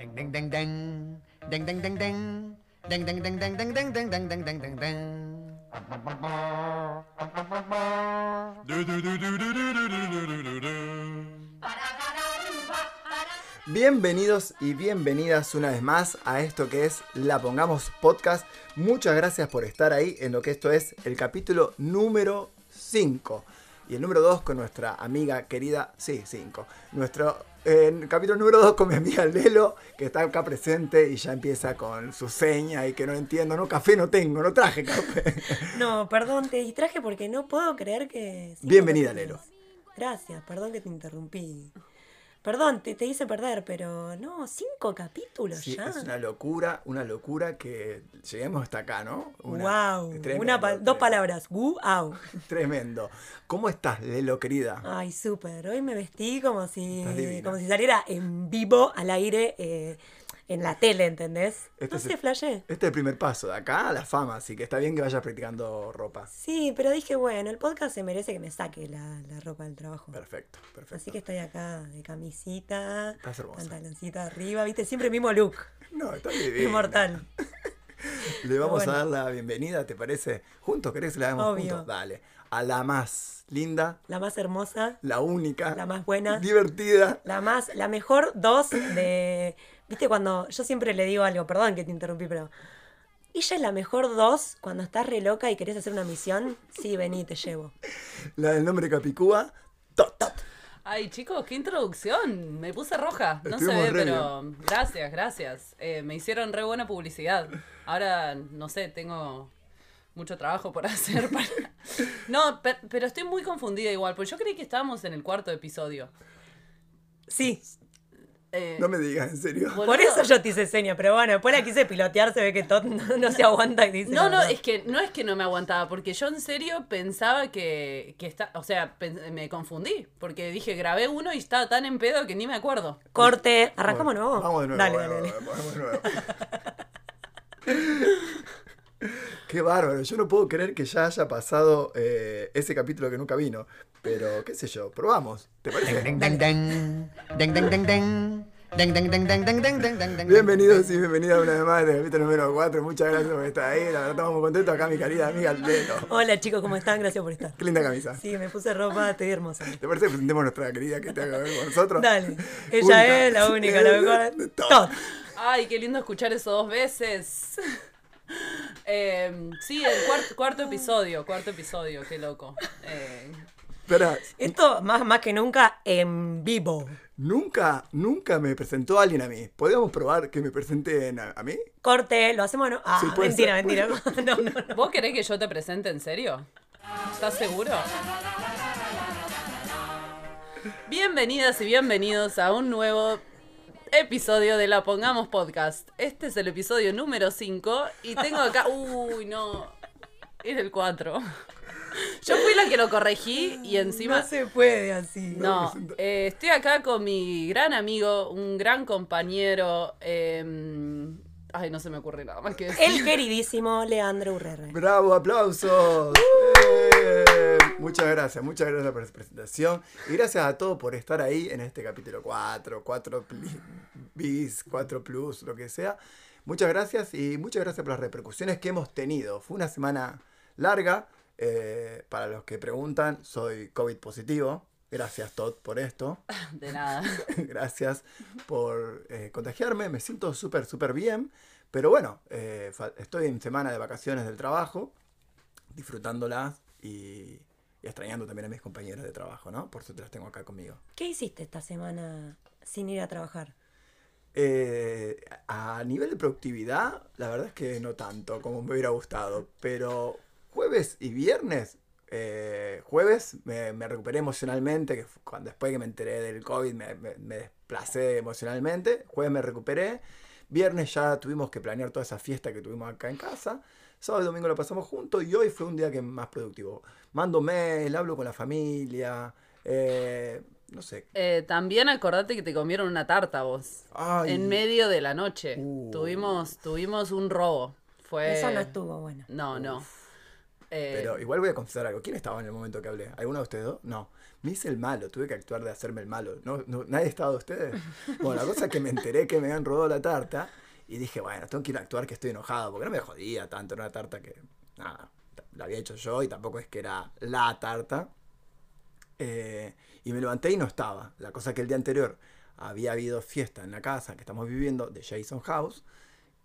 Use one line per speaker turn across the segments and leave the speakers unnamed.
Ding ding ding ding. Ding ding ding ding. Ding ding ding ding ding ding ding ding ding ding ding ding.
Bienvenidos y bienvenidas una vez más a esto que es La Pongamos Podcast. Muchas gracias por estar ahí en lo que esto es el capítulo número 5. Y el número 2 con nuestra amiga querida, sí, 5. Nuestro eh, capítulo número 2 con mi amiga Lelo, que está acá presente y ya empieza con su seña y que no entiendo. No, café no tengo, no traje café.
No, perdón, te distraje porque no puedo creer que...
Bienvenida. Lelo.
Gracias, perdón que te interrumpí. Perdón, te, te hice perder, pero no, cinco capítulos
Sí,
ya.
es una locura, una locura que lleguemos hasta acá, ¿no? Una-
wow,
tremendo,
una pa- dos palabras, wow.
Tremendo. ¿Cómo estás, Lelo, querida?
Ay, súper. Hoy me vestí como si, como si saliera en vivo al aire eh, en la tele, ¿entendés?
Este
no sé, flashé.
Este es el primer paso, de acá a la fama, así que está bien que vayas practicando ropa.
Sí, pero dije, bueno, el podcast se merece que me saque la, la ropa del trabajo.
Perfecto, perfecto.
Así que estoy acá de camisita,
Estás hermosa.
pantaloncito arriba, viste, siempre el mismo look.
No, está bien.
Inmortal.
Le vamos
Bueno.
a dar la bienvenida, ¿te parece? ¿Juntos? ¿Querés que la hagamos
Obvio.
juntos? Dale. A la más linda,
La más hermosa,
la única,
La más buena.
divertida.
la más, la mejor dos de. Viste, cuando. Yo siempre le digo algo, perdón que te interrumpí, pero. ¿Ella es la mejor dos cuando estás re loca y querés hacer una misión? Sí, vení, te llevo.
La del nombre Capicúa, Tot.
Ay, chicos, qué introducción. Me puse roja. No se
Estuvimos
ve,
re
pero gracias, gracias. Eh, me hicieron re buena publicidad. Ahora, no sé, tengo mucho trabajo por hacer para... No, pe- pero estoy muy confundida igual, porque yo creí que estábamos en el cuarto episodio.
Sí,
Eh,
No me digas, en serio.
boludo.
por eso yo te hice seña, pero bueno, después la quise pilotear, se ve que Todd no, no se aguanta y dice.
No, no, es que no es que no me aguantaba, porque yo en serio pensaba que, que está, o sea, me confundí, porque dije, grabé uno y estaba tan en pedo que ni me acuerdo.
Corte, arrancamos de nuevo.
Vamos de nuevo.
Dale,
bueno,
dale, dale.
vamos de nuevo. Qué bárbaro, yo no puedo creer que ya haya pasado eh, ese capítulo que nunca vino. Pero, qué sé yo, probamos. ¿Te parece? Bienvenidos y bienvenidas una vez más al capítulo número 4. Muchas gracias por estar ahí. La verdad, estamos muy contentos acá, mi querida amiga Lelo.
Hola chicos, ¿cómo están? Gracias por estar.
Qué linda camisa.
Sí, me puse ropa, te vi hermosa.
¿Te parece que presentemos a nuestra querida que está haga ver con nosotros?
Dale. Ella es la única, la mejor.
Todo.
Ay, qué lindo escuchar eso dos veces. Em, sí, el cuarto, episodio, cuarto episodio, qué loco. Eh,
Esto más, más que nunca en vivo
nunca, nunca me presentó alguien a mí. ¿Podríamos probar que me presenten a, a mí?
Corte, lo hacemos no. Ah,
Sí,
mentira,
ser,
mentira. No, no, no.
¿Vos querés que yo te presente en serio? ¿Estás seguro? Bienvenidas y bienvenidos a un nuevo episodio de La Pongamos Podcast. Este es el episodio número 5 y tengo acá... Uy, no. Era el 4. Yo fui la que lo corregí y encima...
No se puede así.
No, eh, estoy acá con mi gran amigo, un gran compañero. eh, ay, no se me ocurre nada más que decir.
El queridísimo Leandro Urrere.
¡Bravo, aplausos! Eh, Muchas gracias, muchas gracias por esa presentación. Y gracias a todos por estar ahí en este capítulo 4, 4 pli- bis, 4 plus, lo que sea. Muchas gracias y muchas gracias por las repercusiones que hemos tenido. Fue una semana larga. Eh, para los que preguntan, soy COVID positivo. Gracias, Todd, por esto.
De nada.
Gracias por eh, contagiarme. Me siento súper, súper bien. Pero bueno, eh, estoy en semana de vacaciones del trabajo, disfrutándolas y, y extrañando también a mis compañeros de trabajo, ¿no? Por suerte las tengo acá conmigo.
¿Qué hiciste esta semana sin ir a trabajar?
Eh, a nivel de productividad, la verdad es que no tanto como me hubiera gustado. Pero jueves y viernes, eh, jueves me, me recuperé emocionalmente, que fue cuando después que me enteré del COVID me, me- me desplacé emocionalmente. Jueves me recuperé. Viernes ya tuvimos que planear toda esa fiesta que tuvimos acá en casa. Sábado y domingo lo pasamos juntos y hoy fue un día que más productivo. Mando mail, hablo con la familia. eh, no sé.
Eh, también acordate que te comieron una tarta vos.
Ay.
En medio de la noche.
Uh.
Tuvimos, tuvimos un robo. Fue.
Eso no estuvo bueno.
No, no. Eh,
Pero igual voy a confesar algo. ¿Quién estaba en el momento que hablé? ¿Alguno de ustedes dos? No. Me hice el malo, tuve que actuar de hacerme el malo. ¿No, no- nadie estaba de ustedes? Bueno, la cosa es que me enteré que me habían robado la tarta y dije, bueno, tengo que ir a actuar que estoy enojado, porque no me jodía tanto, era una tarta que, nada, la había hecho yo y tampoco es que era la tarta. Eh, y me levanté y no estaba. La cosa que el día anterior había habido fiesta en la casa que estamos viviendo de Jason House.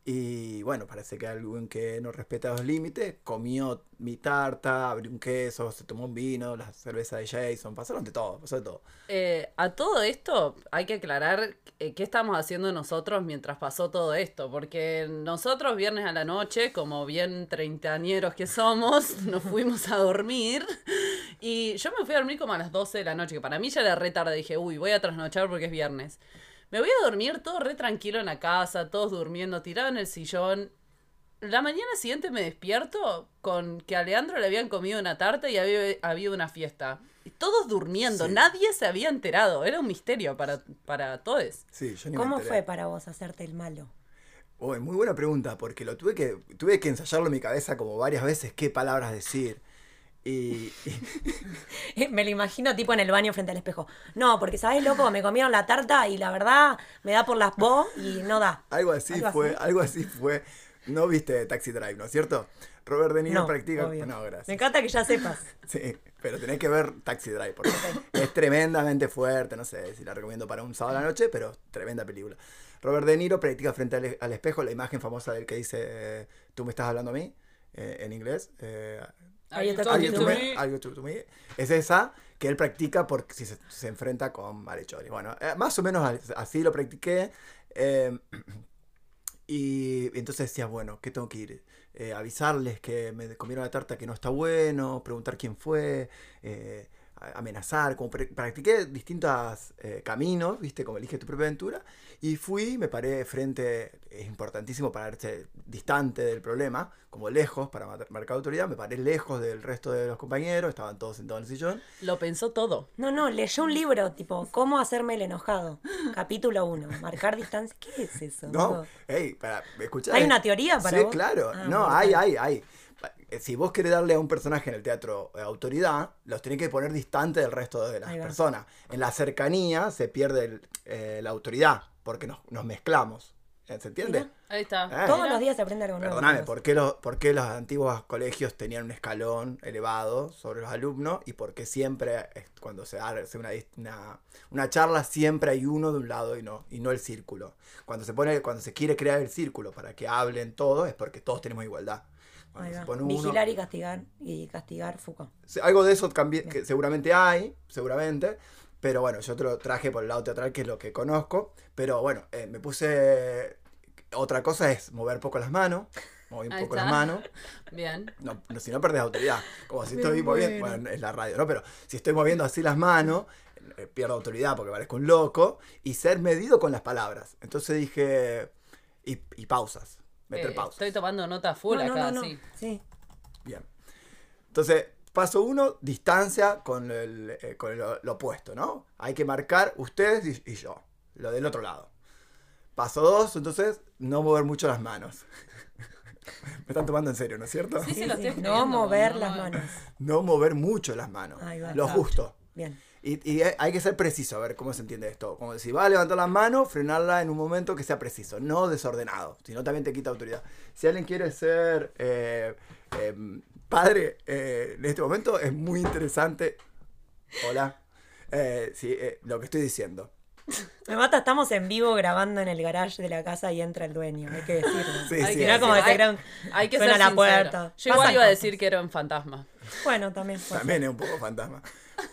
Y bueno, parece que alguien que no respeta los límites comió mi tarta, abrió un queso, se tomó un vino, la cerveza de Jason, pasaron de todo, pasó de todo.
Eh, a todo esto hay que aclarar eh, qué estamos haciendo nosotros mientras pasó todo esto, porque nosotros viernes a la noche, como bien treintañeros que somos, nos fuimos a dormir y yo me fui a dormir como a las 12 de la noche, que para mí ya era re tarde, dije, uy, voy a trasnochar porque es viernes. Me voy a dormir todo re tranquilo en la casa, todos durmiendo, tirado en el sillón. La mañana siguiente me despierto con que a Leandro le habían comido una tarta y había habido una fiesta. Y todos durmiendo,
Sí.
nadie se había enterado. Era un misterio para, para todos.
Sí, yo ni
¿Cómo fue para vos hacerte el malo?
Uy, muy buena pregunta, porque lo tuve que, tuve que ensayarlo en mi cabeza como varias veces, qué palabras decir. Y, y-
Me lo imagino tipo en el baño frente al espejo. No, porque sabes, loco, me comieron la tarta y la verdad me da por las bo y no da.
algo así
Algo
fue,
así.
algo así fue. No viste Taxi Drive, ¿no es cierto? Robert De Niro
No,
practica.
obvio.
No, gracias.
Me encanta que ya sepas.
Sí, pero tenés que ver Taxi Drive, porque es tremendamente fuerte, no sé si la recomiendo para un sábado a la noche, pero tremenda película. Robert De Niro practica frente al, al espejo la imagen famosa del que dice, eh, tú me estás hablando a mí, eh, en inglés. eh,
Are you talking
you
to
to
me?
me? Are you to me? Es esa que él practica porque si se, se enfrenta con malhechores. Bueno, eh, más o menos as- así lo practiqué. eh, y entonces decía, bueno, ¿qué tengo que ir? Eh, avisarles que me comieron la tarta que no está bueno, preguntar quién fue, eh, amenazar, como pre- practiqué distintos eh, caminos, viste, como elige tu propia aventura, y fui, me paré frente, es importantísimo pararse distante del problema, como lejos para marcar autoridad, me paré lejos del resto de los compañeros, estaban todos sentados en el sillón,
Lo pensó todo.
No, no, leyó un libro tipo ¿Cómo hacerme el enojado? Capítulo 1. Marcar distancia. ¿Qué es eso?
No, hey, para, ¿me escuchás?
¿Hay una teoría para
Sí,
vos?
claro.
Ah,
no, hay, hay, hay. Eh, Si vos querés darle a un personaje en el teatro eh, autoridad, los tenés que poner distante del resto de las personas. En la cercanía se pierde el, eh, la autoridad, porque nos, nos mezclamos. Eh, ¿Se entiende?
Mira.
Ahí está.
Eh.
Todos los días se aprende algo nuevo.
Perdóname. ¿por qué, los, ¿por qué los antiguos colegios tenían un escalón elevado sobre los alumnos? Y por qué siempre, eh, cuando se hace una, una, una charla, siempre hay uno de un lado y no, y no el círculo. Cuando se, pone, cuando se quiere crear el círculo para que hablen todos, es porque todos tenemos igualdad. Uno-
Vigilar y castigar. Y castigar Foucault.
Algo de eso también, que seguramente hay, seguramente. Pero bueno, yo te lo traje por el lado teatral, que es lo que conozco. Pero bueno, eh, me puse. Otra cosa es mover poco las manos. Moví un poco las manos.
Bien.
No, no, si no perdés autoridad. Como si estoy moviendo. Bueno, es la radio, ¿no? Pero si estoy moviendo así las manos, eh, pierdo autoridad porque parezco un loco. Y ser medido con las palabras. Entonces dije. Y, y pausas. Meter
Eh,
pausas.
estoy tomando nota full
no,
acá,
no, no.
sí.
Sí.
Bien. Entonces, paso uno, distancia con, el, eh, con lo, lo opuesto, ¿no? Hay que marcar ustedes y, y yo, lo del otro lado. Paso dos, entonces, no mover mucho las manos. Me están tomando en serio, ¿no es cierto?
Sí, sí,
Sí,
lo
sí.
estoy
No mover
no
las manos.
No mover mucho las manos.
Ahí va.
Lo justo.
Bien.
Y, y hay- que ser preciso, a ver cómo se entiende esto. Como si va a levantar las manos, frenarla en un momento que sea preciso, no desordenado, sino también te quita autoridad. Si alguien quiere ser eh, eh, padre eh, en este momento, es muy interesante. Hola. Eh, sí, eh, lo que estoy diciendo.
Me mata, estamos en vivo grabando en el garage de la casa y entra el dueño, hay que decirlo.
Sí,
Hay
sí,
que
como
hay-
crea un-
Hay que
suena
ser
la
sincero.
puerta.
Yo igual iba a decir que era un fantasma.
Bueno, también. puede ser.
También es un poco fantasma.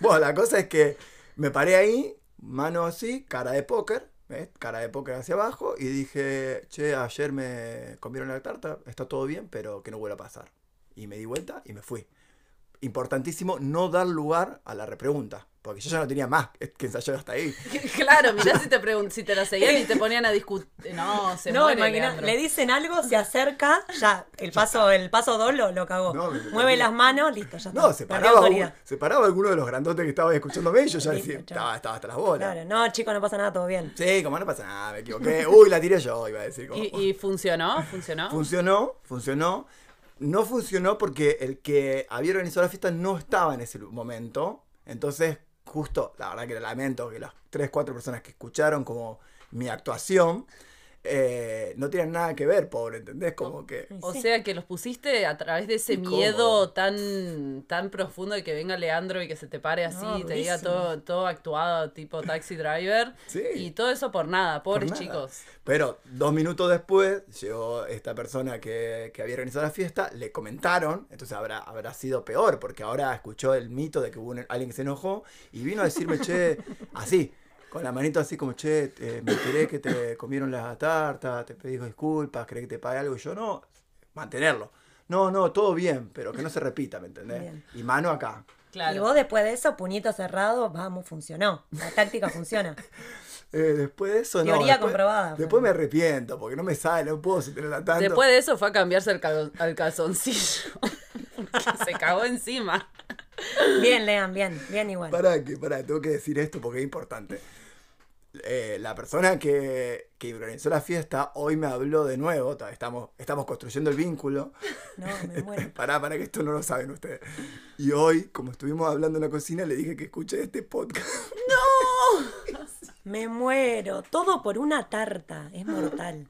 Bueno, la cosa es que me paré ahí, mano así, cara de póker, cara de póker hacia abajo, y dije, che, ayer me comieron la tarta, está todo bien, pero que no vuelva a pasar. Y me di vuelta y me fui. Importantísimo no dar lugar a la repregunta, porque yo ya no tenía más que ensayar hasta ahí.
claro, mirá si te pregun- si te la seguían y te ponían a discutir. No, se
no,
muere
imagina, le dicen algo, se acerca, ya, el paso, el paso 2 lo, lo cagó.
No,
Mueve las manos, listo, ya está.
No, se paraba, un- se paraba alguno de los grandotes que estaban escuchándome y yo ya
Listo,
decía, estaba, estaba hasta las bolas.
Claro, no, chicos, no pasa nada, todo bien.
Sí, como no pasa nada, me equivoqué. Uy, la tiré yo, iba a decir. Como,
¿Y, y funcionó? ¿Funcionó?
Funcionó, funcionó. No funcionó porque el que había organizado la fiesta no estaba en ese momento. Entonces, justo, la verdad que lamento que las 3, 4 personas que escucharon como mi actuación eh, no tienen nada que ver, pobre, ¿entendés? Como que...
O
Sí.
sea que los pusiste a través de ese
Incómodo.
miedo tan, tan profundo de que venga Leandro y que se te pare así
No,
y te diga todo, todo actuado tipo taxi driver.
Sí.
Y todo eso por nada,
por
pobres
nada.
chicos.
Pero dos minutos después llegó esta persona que, que había organizado la fiesta, le comentaron, entonces habrá, habrá sido peor, porque ahora escuchó el mito de que hubo un- alguien que se enojó y vino a decirme, che, así, con la manito así como, che, eh, me enteré que te comieron la tarta, te pedí disculpas, creí que te pague algo, y yo no, mantenerlo. No, no, todo bien, pero que no se repita, ¿me entendés?
Bien.
Y mano acá.
Claro.
Y vos después de eso, puñito cerrado, vamos, funcionó. La táctica funciona.
Eh, después de eso, no.
Teoría comprobada,
Después me arrepiento, porque no me sale, no puedo sostenerla tanto.
Después de eso fue a cambiarse el cal- al calzoncillo. Se cagó encima.
Bien, Lean, bien, bien igual.
Pará, que pará, tengo que decir esto porque es importante. Eh, la persona que, que organizó la fiesta hoy me habló de nuevo. ta- Estamos, estamos construyendo el vínculo.
No, me muero.
Pará, para que esto no lo saben ustedes. Y hoy, como estuvimos hablando en la cocina, le dije que escuche este podcast.
Me muero. Todo por una tarta. Es mortal.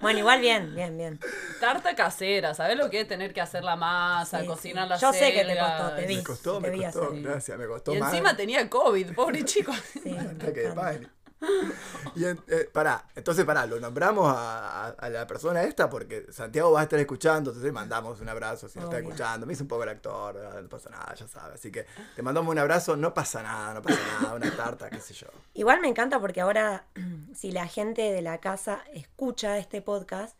Bueno, igual bien, bien, bien.
Tarta casera, ¿sabes lo que es tener que hacer la masa,
Sí,
cocinar
sí.
la
Yo sé que te costó, te vi.
Me costó,
te
me
vi
costó.
hacer.
Gracias, me costó
Y encima tenía COVID, pobre chico.
Sí,
Ataque de. Y en- eh, pará, entonces pará, lo nombramos a, a- a la persona esta porque Santiago va a estar escuchando, entonces mandamos un abrazo si nos está escuchando. Me hizo un poco el actor, no pasa nada, ya sabe. Así que te mandamos un abrazo, no pasa nada, no pasa nada, una tarta, qué sé yo.
Igual me encanta porque ahora, si la gente de la casa escucha este podcast,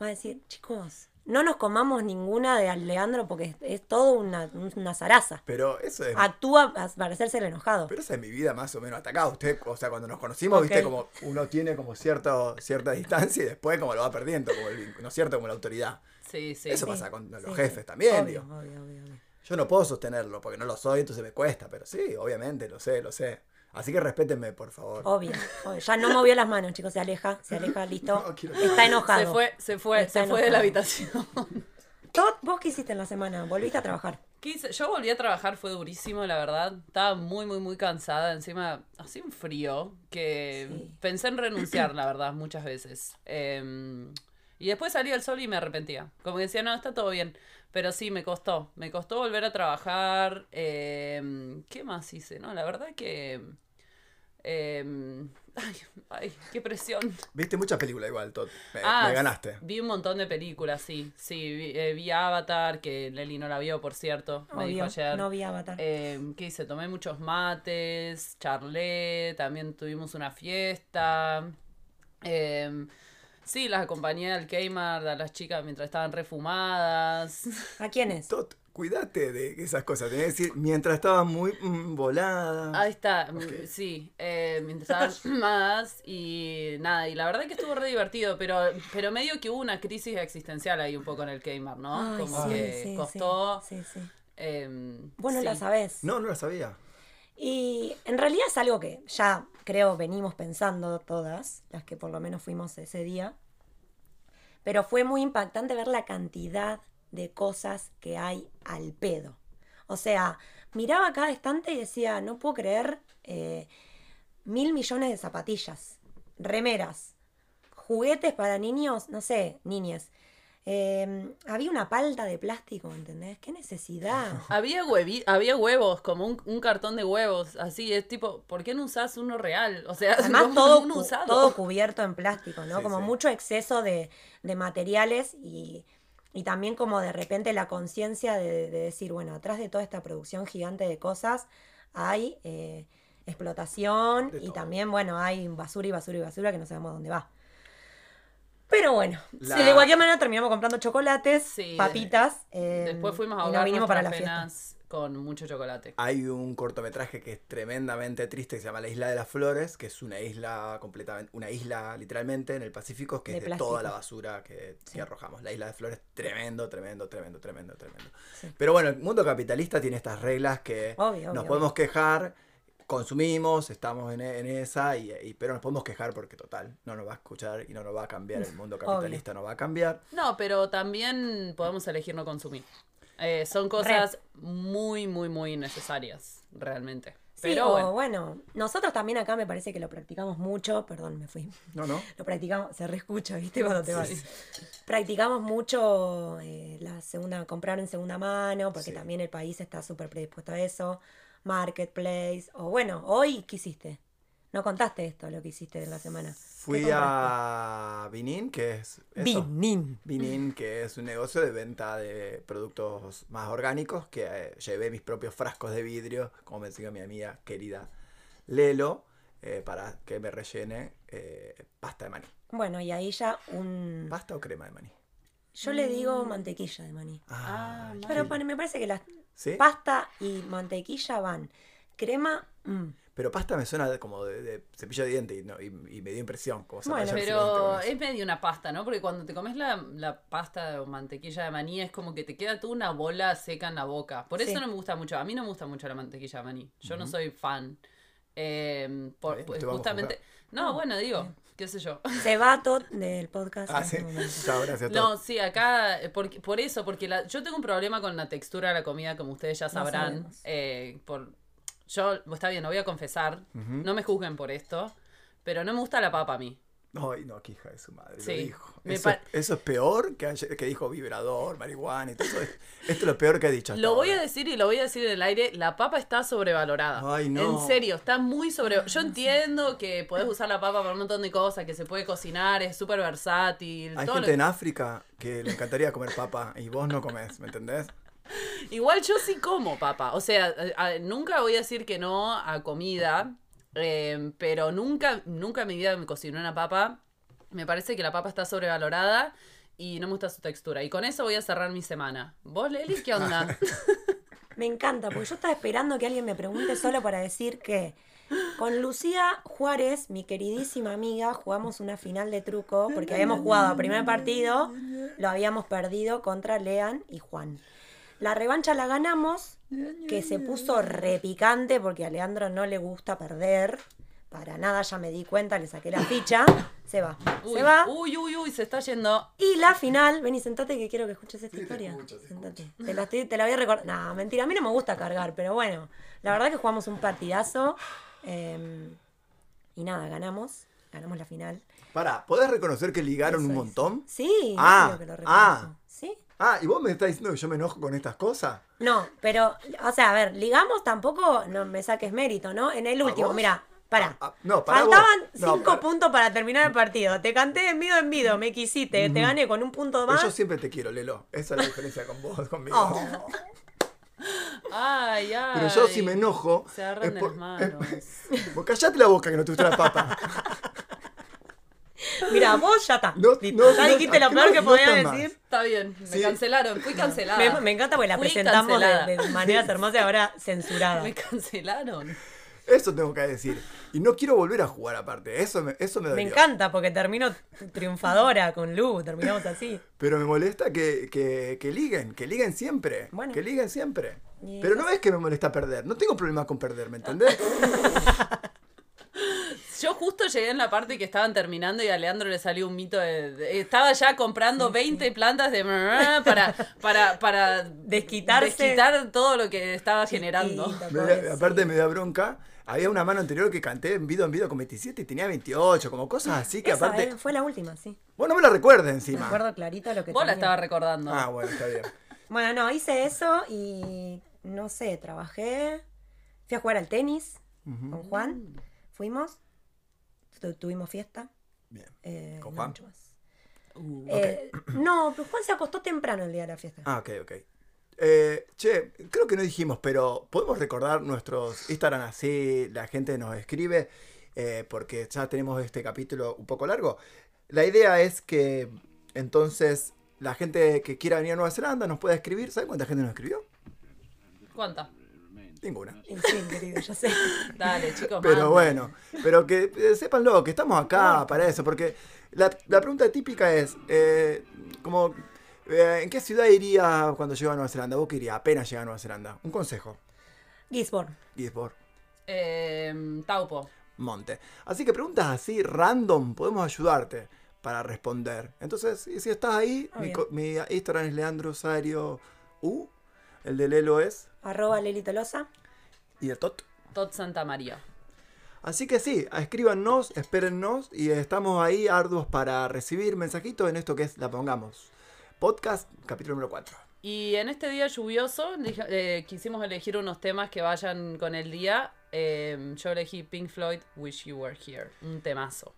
va a decir, chicos, no nos comamos ninguna de Leandro porque es, es todo una, una zaraza.
Pero eso es.
Actúa para hacerse el enojado.
Pero esa es mi vida más o menos atacada. Usted, o sea, cuando nos conocimos, viste como uno tiene como cierto, cierta distancia y después como lo va perdiendo, como el ¿no es cierto? Como la autoridad.
Sí, sí.
Eso
Sí,
pasa con los
sí,
jefes
sí.
también,
Obvio,
digo.
obvio, obvio, obvio.
Yo no puedo sostenerlo porque no lo soy, entonces me cuesta, pero sí, obviamente, lo sé, lo sé. Así que respétenme, por favor.
Obvio, obvio. Ya no movió las manos, chicos. Se aleja, se aleja, listo.
No quiero-
Está enojado.
Se fue, se fue,
Está
se fue de la habitación.
Todo- ¿Vos qué hiciste en la semana? ¿Volviste a trabajar?
¿Qué hice? Yo volví a trabajar, fue durísimo, la verdad. Estaba muy, muy, muy cansada. Encima, hacía un frío que
Sí.
pensé en renunciar, la verdad, muchas veces. Eh, y después salió el sol y me arrepentía. Como que decía, no, está todo bien. Pero sí, me costó. Me costó volver a trabajar. Eh, ¿Qué más hice? No, la verdad que... eh, ay, ay, qué presión.
Viste muchas películas igual, Todd. Me,
Ah,
me ganaste.
Vi un montón de películas, sí. Sí, vi, eh, vi Avatar, que Leli no la vio, por cierto. Me dijo ayer.
no vi Avatar.
Eh, ¿Qué hice? Tomé muchos mates, charlé, también tuvimos una fiesta. Sí, las acompañé al Kmart, a las chicas mientras estaban refumadas.
¿A quiénes?
Todd, cuídate de esas cosas. Tenés que decir, mientras estaba muy mm, volada.
Ahí está, mm, sí, eh, mientras estaban refumadas y nada, y la verdad que estuvo re divertido, pero, pero medio que hubo una crisis existencial ahí un poco en el Kmart, ¿no?
Ay,
Como
sí,
que
sí,
costó.
Sí, sí.
eh,
Vos no
sí.
la sabés.
No, no lo sabía.
Y en realidad es algo que ya creo venimos pensando todas, las que por lo menos fuimos ese día. Pero fue muy impactante ver la cantidad de cosas que hay al pedo. O sea, miraba cada estante y decía, no puedo creer eh, mil millones de zapatillas, remeras, juguetes para niños, no sé, niñes. Eh, había una palta de plástico, ¿entendés? ¿Qué necesidad?
Había, huevi- había huevos, como un, un cartón de huevos, así, es tipo, ¿por qué no usás uno real? O sea,
Además, todo,
uno
cu-
usado.
todo cubierto en plástico, ¿no?
Sí,
como
sí.
mucho exceso de, de materiales y, y también como de repente la conciencia de, de decir, bueno, atrás de toda esta producción gigante de cosas hay eh, explotación
De
y
todo.
también, bueno, hay basura y basura y basura que no sabemos dónde va. Pero bueno,
La-
de cualquier manera terminamos comprando chocolates,
Sí.
papitas. eh,
Después fuimos a ahogar
vinimos para la
nuestras
fiesta.
penas con mucho chocolate.
Hay un cortometraje que es tremendamente triste que se llama La Isla de las Flores, que es una isla completamente, una isla literalmente en el Pacífico que
De
es de
plástico.
toda la basura que, que
Sí.
arrojamos. La Isla de Flores, tremendo, tremendo, tremendo, tremendo, tremendo.
Sí.
Pero bueno, el mundo capitalista tiene estas reglas que
Obvio,
nos
obvio,
podemos quejar, consumimos, estamos en, en esa, y, y- pero nos podemos quejar porque total, no nos va a escuchar y no nos va a cambiar, el mundo capitalista no va a cambiar.
No, pero también podemos elegir no consumir. Eh, son cosas muy, muy, muy necesarias, realmente.
Sí,
Pero
o
bueno.
bueno. nosotros también acá me parece que lo practicamos mucho, perdón, me fui.
No, no.
Lo practicamos, se reescucha, ¿viste? Cuando te vas. Practicamos mucho eh, la segunda, comprar en segunda mano, porque
Sí.
también el país está súper predispuesto a eso. Marketplace, o bueno, hoy, ¿qué hiciste? No contaste esto, lo que hiciste en la semana.
Fui
¿Qué
a Vinin, que es... eso.
Vinin.
Vinin, que es un negocio de venta de productos más orgánicos, que eh, llevé mis propios frascos de vidrio, como me enseñó mi amiga querida Lelo, eh, para que me rellene eh, pasta de maní.
Bueno, y ahí ya un...
¿Pasta o crema de maní?
Yo le digo mantequilla de maní.
Ah,
Pero bueno, me parece que las
¿Sí?
pasta y mantequilla van. Crema, mm.
Pero pasta me suena como de, de cepillo de diente y, no- y- y me dio impresión. Como se
Bueno,
Pero es medio una pasta, ¿no? Porque cuando te comes la, la pasta o mantequilla de maní es como que te queda tú una bola seca en la boca. Por eso
Sí.
no me gusta mucho. A mí no me gusta mucho la mantequilla de maní. Yo no soy fan. Eh, por- pues justamente. No, bueno, digo, qué sé yo.
se va todo del podcast.
Ah, sí. Chao, gracias
No, sí, acá, porque, por eso, porque la- yo tengo un problema con la textura de la comida, como ustedes ya sabrán. eh, por, yo, está bien, lo voy a confesar, no me juzguen por esto, pero no me gusta la papa a mí.
Ay, no, qué hija de su madre.
Sí,
Lo dijo.
me
Eso, es peor que, ayer- que dijo vibrador, marihuana y todo eso. Esto es lo peor que ha dicho. hasta
Lo voy a decir y lo voy a decir en el aire, la papa está sobrevalorada.
Ay, no.
En serio, está muy sobre... Yo entiendo que podés usar la papa para un montón de cosas, que se puede cocinar, es súper versátil.
Hay
todo lo-
gente en África que le encantaría comer papa y vos no comés, ¿me entendés?
Igual yo sí como papa. O sea, a- a- nunca voy a decir que no a comida, eh, pero nunca, nunca en mi vida me cociné una papa. Me parece que la papa está sobrevalorada y no me gusta su textura. Y con eso voy a cerrar mi semana. ¿Vos, Leli, qué onda?
Me encanta, porque yo estaba esperando que alguien me pregunte solo para decir que con Lucía Juárez, mi queridísima amiga, jugamos una final de truco, porque habíamos jugado primer partido, lo habíamos perdido contra Lean y Juan. La revancha la ganamos, que se puso repicante porque a Leandro no le gusta perder. Para nada, ya me di cuenta, le saqué la ficha. Se va.
Uy,
se va.
uy, uy, uy, se está yendo.
Y la final, ven y sentate que quiero que escuches esta
Sí, te
historia.
escucho, te
Sentate. Te la, estoy- te la voy a recordar. No, mentira, a mí no me gusta cargar, pero bueno. La verdad que jugamos un partidazo. eh, y nada, ganamos. Ganamos la final.
Pará, ¿podés reconocer que ligaron un
es.
montón?
Sí,
Ah,
que lo
ah.
reconozco. ¿Sí?
Ah, ¿y vos me estás diciendo que yo me enojo con estas cosas?
No, pero, o sea, a ver, ligamos tampoco, no me saques mérito, ¿no? En el último, mira, pará.
Ah, ah, no, pará
Faltaban
vos. No,
cinco puntos para terminar el partido. Te canté en vido en vido, me quisiste, te gané con un punto
Pero
más.
yo siempre te quiero, Lelo. Esa es la diferencia con vos, conmigo.
Oh.
Ay, ay.
Pero yo si me enojo.
Se agarran de
por-
las manos.
es- vos callate la boca que no te gusta la papa.
Mira, vos ya está.
No,
Listo.
no,
ya
no,
dijiste lo
no,
peor que podías decir.
Está bien, me
Sí.
cancelaron, fui cancelada.
Me, me encanta porque la
Fui
presentamos de, de maneras hermosas y ahora censurada.
Me cancelaron.
Eso tengo que decir. Y no quiero volver a jugar aparte. Eso me, eso me
Me encanta porque termino triunfadora con Lu, terminamos así.
Pero me molesta que, que, que liguen, que liguen siempre.
Bueno.
Que liguen siempre. Pero no es que me molesta perder. No tengo problema con perder, ¿me entendés?
Yo justo llegué en la parte que estaban terminando y a Leandro le salió un mito de... de- estaba ya comprando 20 plantas de... para, para, para
Desquitarse.
desquitar todo lo que estaba generando.
Me da- aparte me da bronca. Había una mano anterior que canté en video en video con 27 y tenía 28, como cosas así que
Esa,
aparte...
eh, fue la última, sí.
Vos no me la recuerdes
Me
encima.
acuerdo clarito lo que
Vos la
tenía.
estabas recordando.
Ah, bueno, está bien.
Bueno, no, hice eso y no sé, trabajé. Fui a jugar al tenis con Juan. Fuimos. Tu- tuvimos fiesta.
Bien.
eh,
¿Con
no
Juan?
más.
Uh.
Eh, no, pero Juan se acostó temprano el día de la fiesta.
Ah, ok, ok. Eh, che, creo que no dijimos, pero podemos recordar nuestros Instagram así, la gente nos escribe, eh, porque ya tenemos este capítulo un poco largo. La idea es que entonces la gente que quiera venir a Nueva Zelanda nos pueda escribir. ¿Saben cuánta gente nos escribió?
¿Cuánta?
Ninguna.
Sí, querido, ya sé.
Dale, chicos.
Pero bueno, pero que eh, sépanlo, que estamos acá para eso, porque la, la pregunta típica es, eh, como, eh, ¿en qué ciudad iría cuando llegue a Nueva Zelanda? ¿Vos qué irías apenas llega a Nueva Zelanda? Un consejo,
Gisborne.
Gisborne.
Eh, Taupo.
Monte. Así que preguntas así random, podemos ayudarte para responder. Entonces, si, estás ahí, mi, Instagram es Leandro Osario U, el de Lelo es,
Arroba Leli Tolosa.
y el Tot.
Tot Santa María.
Así que sí, escríbanos, espérennos y estamos ahí arduos para recibir mensajitos en esto que es La Pongamos. Podcast, capítulo número 4.
Y en este día lluvioso dije- eh, quisimos elegir unos temas que vayan con el día. Eh, yo elegí Pink Floyd, Wish You Were Here. Un temazo.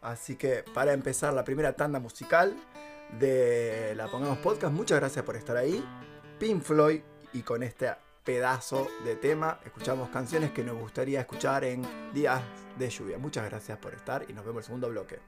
Así que para empezar la primera tanda musical de La Pongamos Podcast, muchas gracias por estar ahí. Pink Floyd y con este pedazo de tema escuchamos canciones que nos gustaría escuchar en días de lluvia. Muchas gracias por estar y nos vemos en el segundo bloque.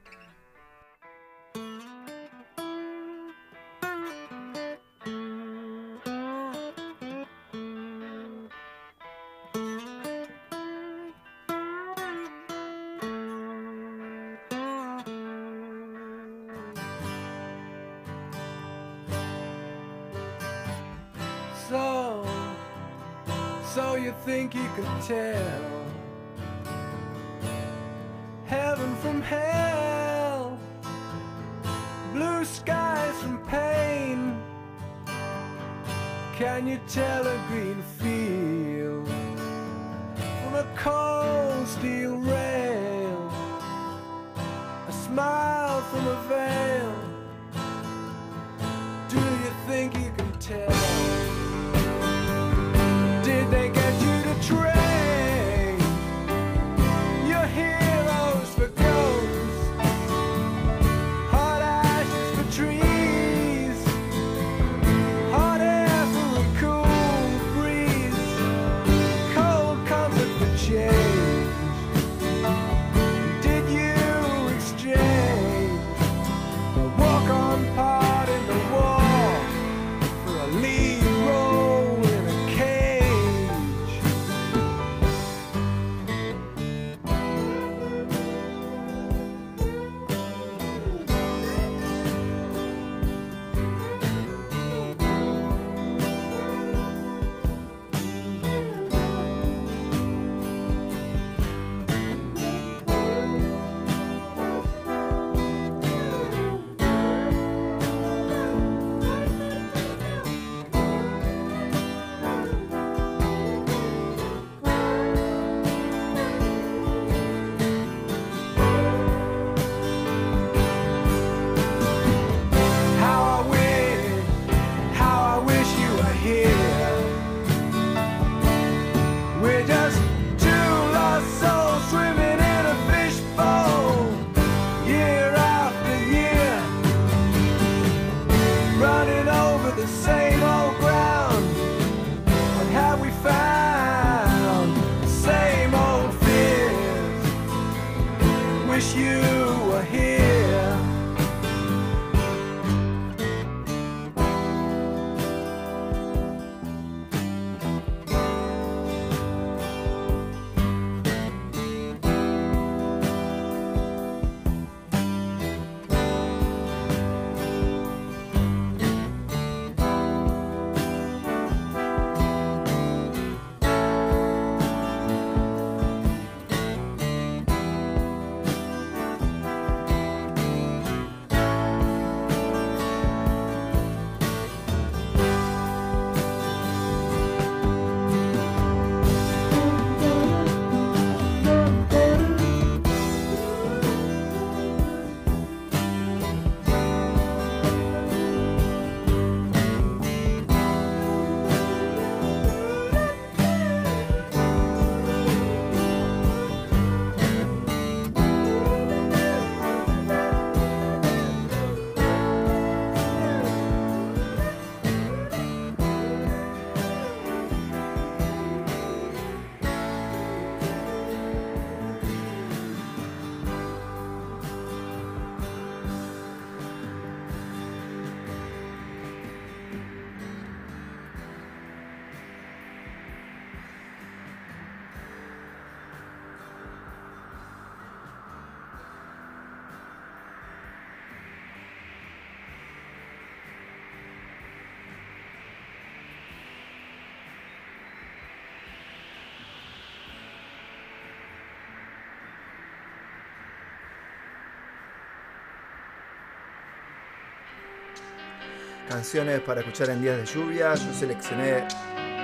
Canciones para escuchar en días de lluvia. Yo seleccioné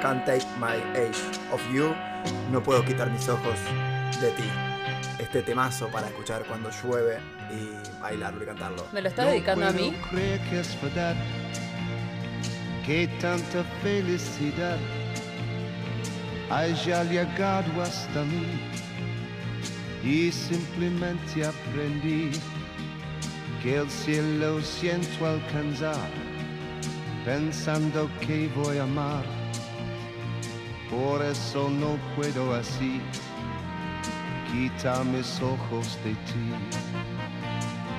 Can't Take My Age of You. No puedo quitar mis ojos de ti. Este temazo para escuchar cuando llueve y bailarlo y cantarlo.
¿Me lo está dedicando a mí?
puedo creer que es verdad, que tanta felicidad haya llegado hasta mí y simplemente aprendí que el cielo siento alcanzar pensando que voy a amar. Por eso no puedo así quitar mis ojos de ti.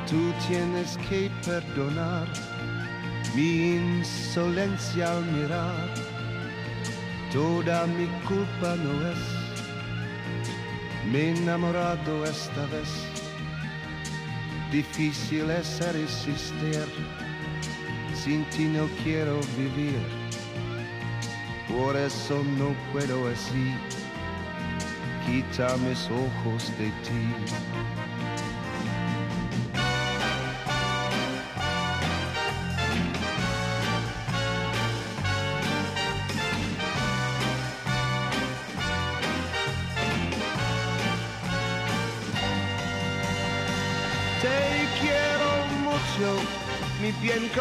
Tú tienes que perdonar mi insolencia al mirar. Toda mi culpa no es. Me he enamorado esta vez. Difícil es resistir. Sin ti no quiero vivir. Por eso no puedo así. Quita mis ojos de ti.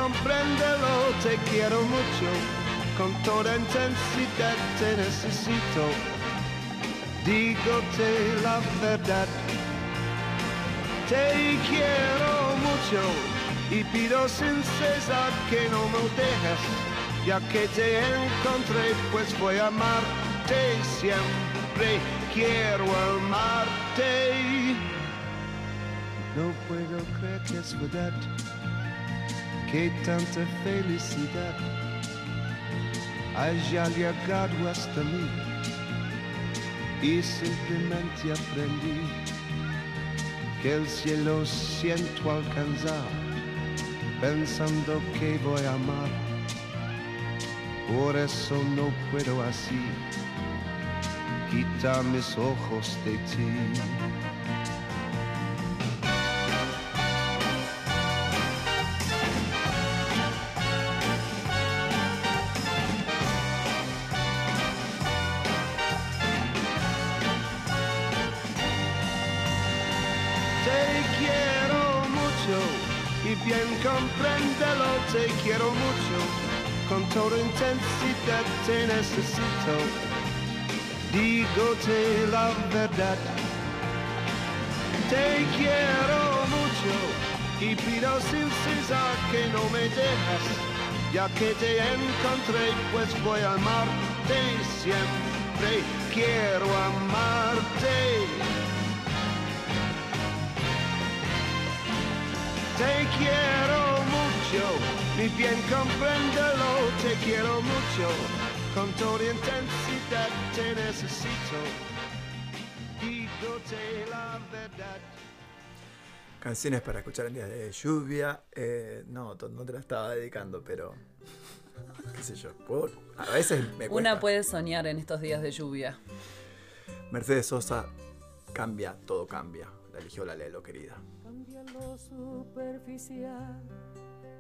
Compréndelo, te quiero mucho, con toda intensidad te necesito, dígote la verdad. Te quiero mucho y pido sin cesar que no me dejes, ya que te encontré, pues voy a amarte siempre, quiero amarte. No puedo creer que es verdad, que tanta felicidad haya llegado hasta mí y simplemente aprendí que el cielo siento alcanzar pensando que voy a amar. Por eso no puedo así quitar mis ojos de ti. Intensidad te necesito. Dígote la verdad. Te quiero mucho y pido sin cesar que no me dejas. Ya que te encontré, pues voy a amarte siempre. Quiero amarte. Te quiero mi bien compréndelo, te quiero mucho, con toda intensidad te necesito, dígote la verdad.
Canciones para escuchar en días de lluvia. Eh, no, to- no te la estaba dedicando, pero. qué sé yo. puedo- a veces me cuesta.
Una puede soñar en estos días de lluvia.
Mercedes Sosa, cambia, todo cambia. La eligió la Lelo, querida.
Cambia lo superficial,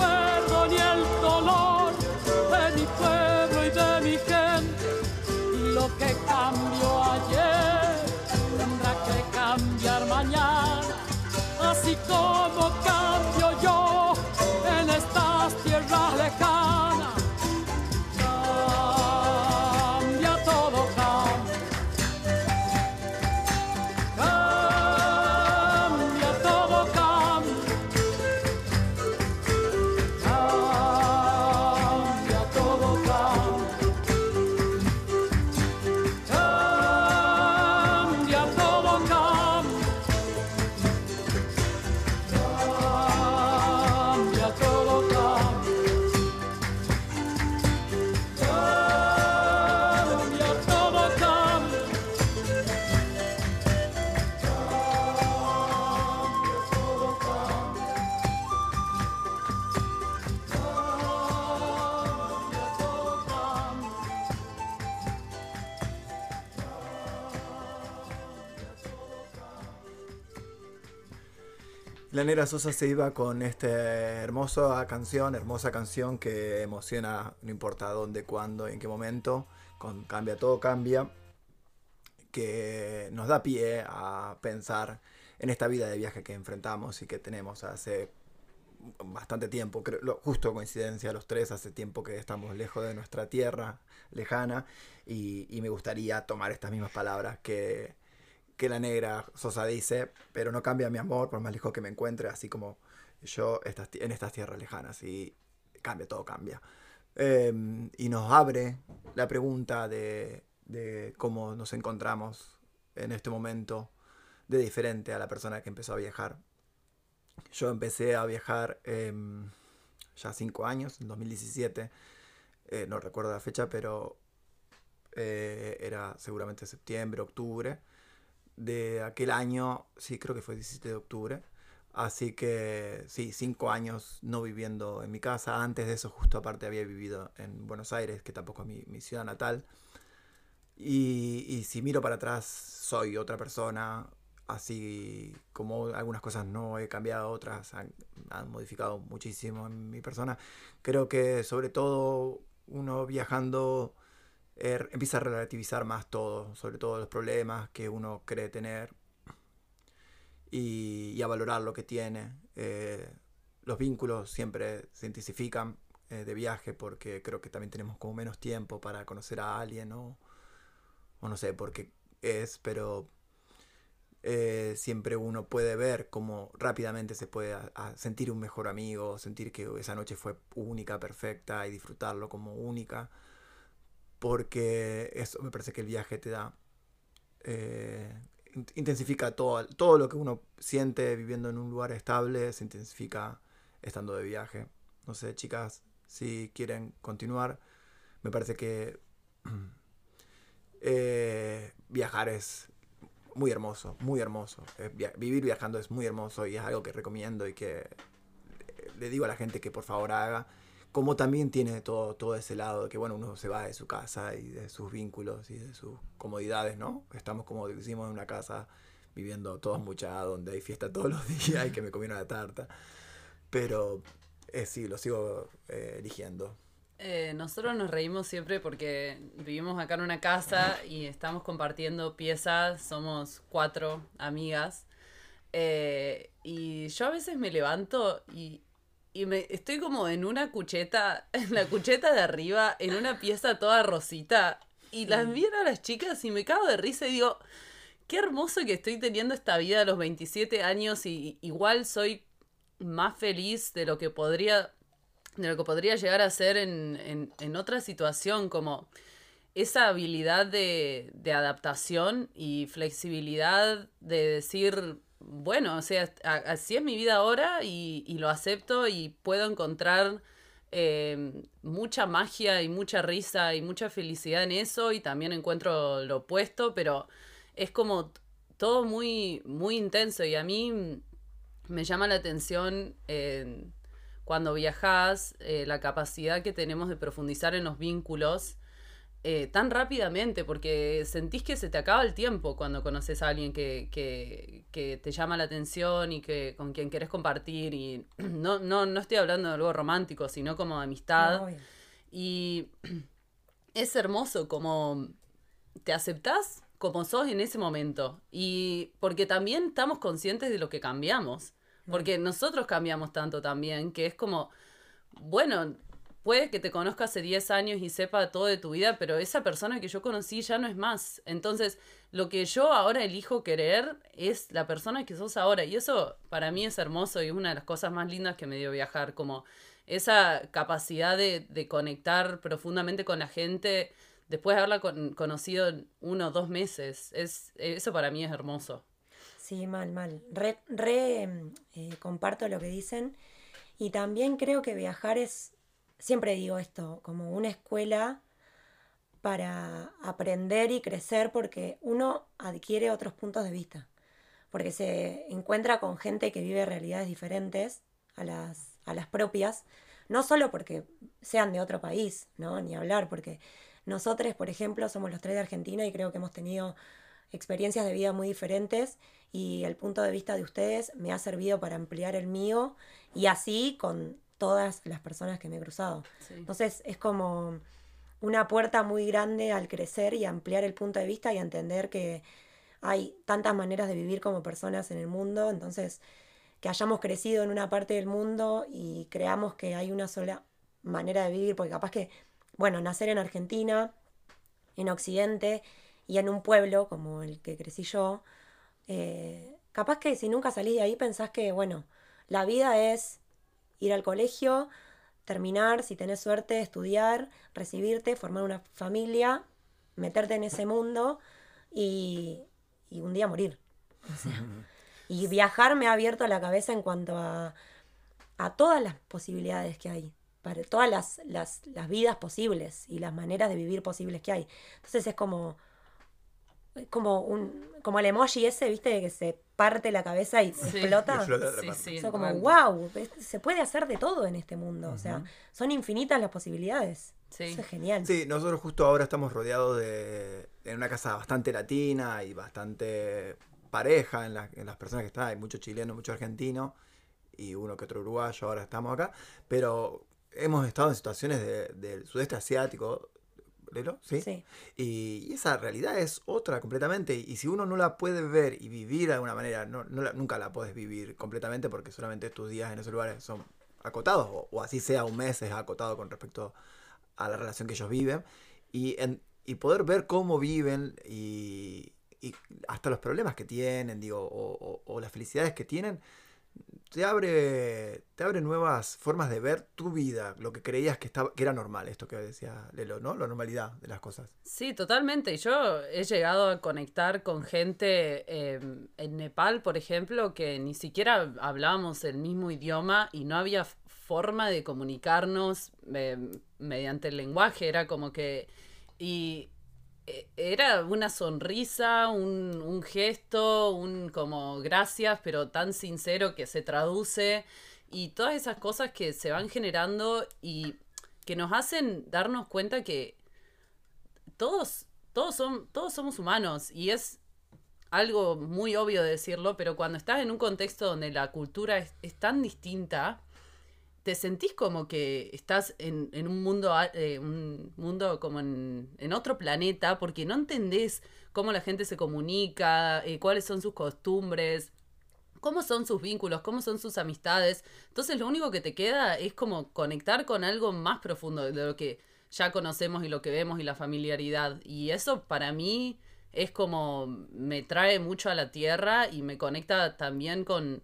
recuerdo ni el dolor de mi pueblo y de mi gente. Lo que cambió ayer tendrá que cambiar mañana, así como
La Sosa se iba con esta hermosa canción, hermosa canción que emociona, no importa dónde, cuándo, en qué momento, con Cambia todo cambia, que nos da pie a pensar en esta vida de viaje que enfrentamos y que tenemos hace bastante tiempo, creo, justo coincidencia los tres, hace tiempo que estamos lejos de nuestra tierra lejana y, y me gustaría tomar estas mismas palabras que, que la negra Sosa dice, pero no cambia mi amor por más lejos que me encuentre, así como yo estas en estas tierras lejanas y cambia, todo cambia. Eh, y nos abre la pregunta de, de cómo nos encontramos en este momento de diferente a la persona que empezó a viajar. Yo empecé a viajar em, ya cinco años, en 2017, eh, no recuerdo la fecha, pero eh, era seguramente septiembre, octubre de aquel año, sí, creo que fue 17 de octubre. Así que sí, cinco años no viviendo en mi casa. Antes de eso, justo aparte, había vivido en Buenos Aires, que tampoco es mi, mi ciudad natal. Y, si miro para atrás, soy otra persona. Así como algunas cosas no he cambiado, otras han, han modificado muchísimo en mi persona. Creo que sobre todo uno viajando empieza a relativizar más todo, sobre todo los problemas que uno cree tener y, y a valorar lo que tiene. Eh, los vínculos siempre se intensifican eh, de viaje porque creo que también tenemos como menos tiempo para conocer a alguien o, o no sé por qué es, pero eh, siempre uno puede ver cómo rápidamente se puede sentir un mejor amigo, sentir que esa noche fue única, perfecta y disfrutarlo como única porque eso me parece que el viaje te da, eh, in- intensifica todo, todo lo que uno siente viviendo en un lugar estable, se intensifica estando de viaje. No sé, chicas, si quieren continuar, me parece que eh, viajar es muy hermoso, muy hermoso. Eh, vivir viajando es muy hermoso y es algo que recomiendo y que eh, le digo a la gente que por favor haga, como también tiene todo, todo ese lado de que, bueno, uno se va de su casa y de sus vínculos y de sus comodidades, ¿no? Estamos, como decimos, en una casa viviendo todos mucha, donde hay fiesta todos los días y que me comieron la tarta. Pero eh, sí, lo sigo eh, eligiendo.
Eh, nosotros nos reímos siempre porque vivimos acá en una casa y estamos compartiendo piezas, somos cuatro amigas. Y yo a veces me levanto y, y me estoy como en una cucheta, en la cucheta de arriba, en una pieza toda rosita. Y las miro a las chicas y me cago de risa y digo, qué hermoso que estoy teniendo esta vida a los 27 años y igual soy más feliz de lo que podría de lo que podría llegar a ser en, en, en otra situación, como esa habilidad de, de adaptación y flexibilidad de decir, bueno, o sea, así es mi vida ahora y, y lo acepto y puedo encontrar eh, mucha magia y mucha risa y mucha felicidad en eso y también encuentro lo opuesto, pero es como todo muy, muy intenso y a mí me llama la atención eh, cuando viajas la capacidad que tenemos de profundizar en los vínculos eh, tan rápidamente, porque sentís que se te acaba el tiempo cuando conoces a alguien que, que, que te llama la atención y que con quien querés compartir. Y no, no, no estoy hablando de algo romántico, sino como de amistad.
Obvio.
Y es hermoso como te aceptás como sos en ese momento. Y porque también estamos conscientes de lo que cambiamos. Porque nosotros cambiamos tanto también, que es como, bueno, puede que te conozca hace 10 años y sepa todo de tu vida, pero esa persona que yo conocí ya no es más. Entonces, lo que yo ahora elijo querer es la persona que sos ahora. Y eso para mí es hermoso y es una de las cosas más lindas que me dio viajar, como esa capacidad de, conectar profundamente con la gente después de haberla con- conocido uno o dos meses. Es, eso para mí es hermoso.
Sí, mal, mal. Re, re, mm, eh, comparto lo que dicen. Y también creo que viajar es, siempre digo esto, como una escuela para aprender y crecer porque uno adquiere otros puntos de vista. Porque se encuentra con gente que vive realidades diferentes a las, a las propias. No solo porque sean de otro país, ¿no? Ni hablar, porque nosotros, por ejemplo, somos los tres de Argentina y creo que hemos tenido experiencias de vida muy diferentes y el punto de vista de ustedes me ha servido para ampliar el mío y así con todas las personas que me he cruzado.
Sí.
Entonces es como una puerta muy grande al crecer y ampliar el punto de vista y entender que hay tantas maneras de vivir como personas en el mundo, entonces que hayamos crecido en una parte del mundo y creamos que hay una sola manera de vivir, porque capaz que, bueno, nacer en Argentina, en Occidente y en un pueblo como el que crecí yo, eh, capaz que si nunca salís de ahí pensás que, bueno, la vida es ir al colegio, terminar, si tenés suerte, estudiar, recibirte, formar una familia, meterte en ese mundo y, y un día morir. O sea, y viajar me ha abierto la cabeza en cuanto a, a todas las posibilidades que hay, para todas las, las, las vidas posibles y las maneras de vivir posibles que hay. Entonces es como, como un como el emoji ese, viste, que se parte la cabeza y
Sí.
explota.
Sí, sí,
Eso como,
re.
wow, se puede hacer de todo en este mundo. O sea, son infinitas las posibilidades.
Sí.
Eso es genial.
Sí, nosotros justo ahora estamos rodeados de. en una casa bastante latina y bastante pareja en, la- en las personas que están. Hay mucho chileno, mucho argentino y uno que otro uruguayo. Ahora estamos acá. Pero hemos estado en situaciones de- del sudeste asiático. ¿Lelo? ¿Sí?
Sí.
Y, y esa realidad es otra completamente. Y si uno no la puede ver y vivir de alguna manera, no, no la- nunca la puedes vivir completamente porque solamente tus días en esos lugares son acotados. O, o así sea un mes es acotado con respecto a la relación que ellos viven. Y, en- y poder ver cómo viven y, y hasta los problemas que tienen, digo, o, o- o las felicidades que tienen, te abre, te abre nuevas formas de ver tu vida, lo que creías que, estaba, que era normal, esto que decía Lelo, ¿no? La normalidad de las cosas.
Sí, totalmente. Yo he llegado a conectar con gente eh, en Nepal, por ejemplo, que ni siquiera hablábamos el mismo idioma y no había forma de comunicarnos eh, mediante el lenguaje. Era como que... Y era una sonrisa, un, un gesto, un como gracias, pero tan sincero que se traduce. y todas esas cosas que se van generando y que nos hacen darnos cuenta que todos, todos, son, todos somos humanos y es algo muy obvio de decirlo, pero cuando estás en un contexto donde la cultura es tan distinta, te sentís como que estás en, en un mundo, eh, un mundo como en, en otro planeta, porque no entendés cómo la gente se comunica, eh, cuáles son sus costumbres, cómo son sus vínculos, cómo son sus amistades. Entonces lo único que te queda es como conectar con algo más profundo de lo que ya conocemos y lo que vemos y la familiaridad. Y eso para mí es como me trae mucho a la tierra y me conecta también con,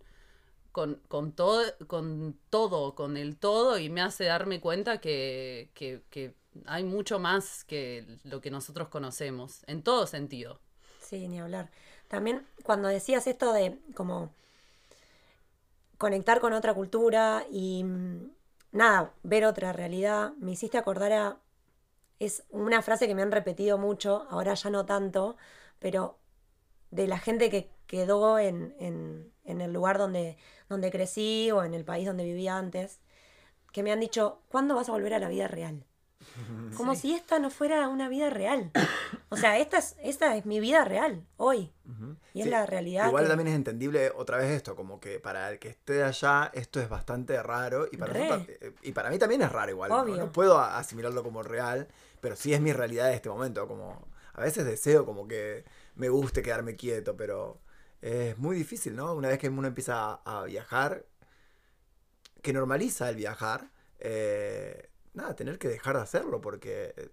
con, con, todo, con todo, con el todo y me hace darme cuenta que, que, que hay mucho más que lo que nosotros conocemos, en todo sentido.
Sí, ni hablar. También cuando decías esto de como conectar con otra cultura y mm, nada, ver otra realidad, me hiciste acordar a... Es una frase que me han repetido mucho, ahora ya no tanto, pero de la gente que quedó en, en- en el lugar donde, donde crecí o en el país donde vivía antes, que me han dicho, ¿cuándo vas a volver a la vida real? Como si esta no fuera una vida real. O sea, esta es, esta es mi vida real, hoy. Y es la realidad.
Igual
que-
también es entendible otra vez esto, como que para el que esté allá esto es bastante raro y para, nosotros- eh, y para mí también es raro igual. ¿no?
Obvio.
No puedo asimilarlo como real, pero sí es mi realidad en este momento. Como a veces deseo como que me guste quedarme quieto, pero es muy difícil, ¿no? Una vez que uno empieza a, a viajar, que normaliza el viajar, eh, nada, tener que dejar de hacerlo porque eh,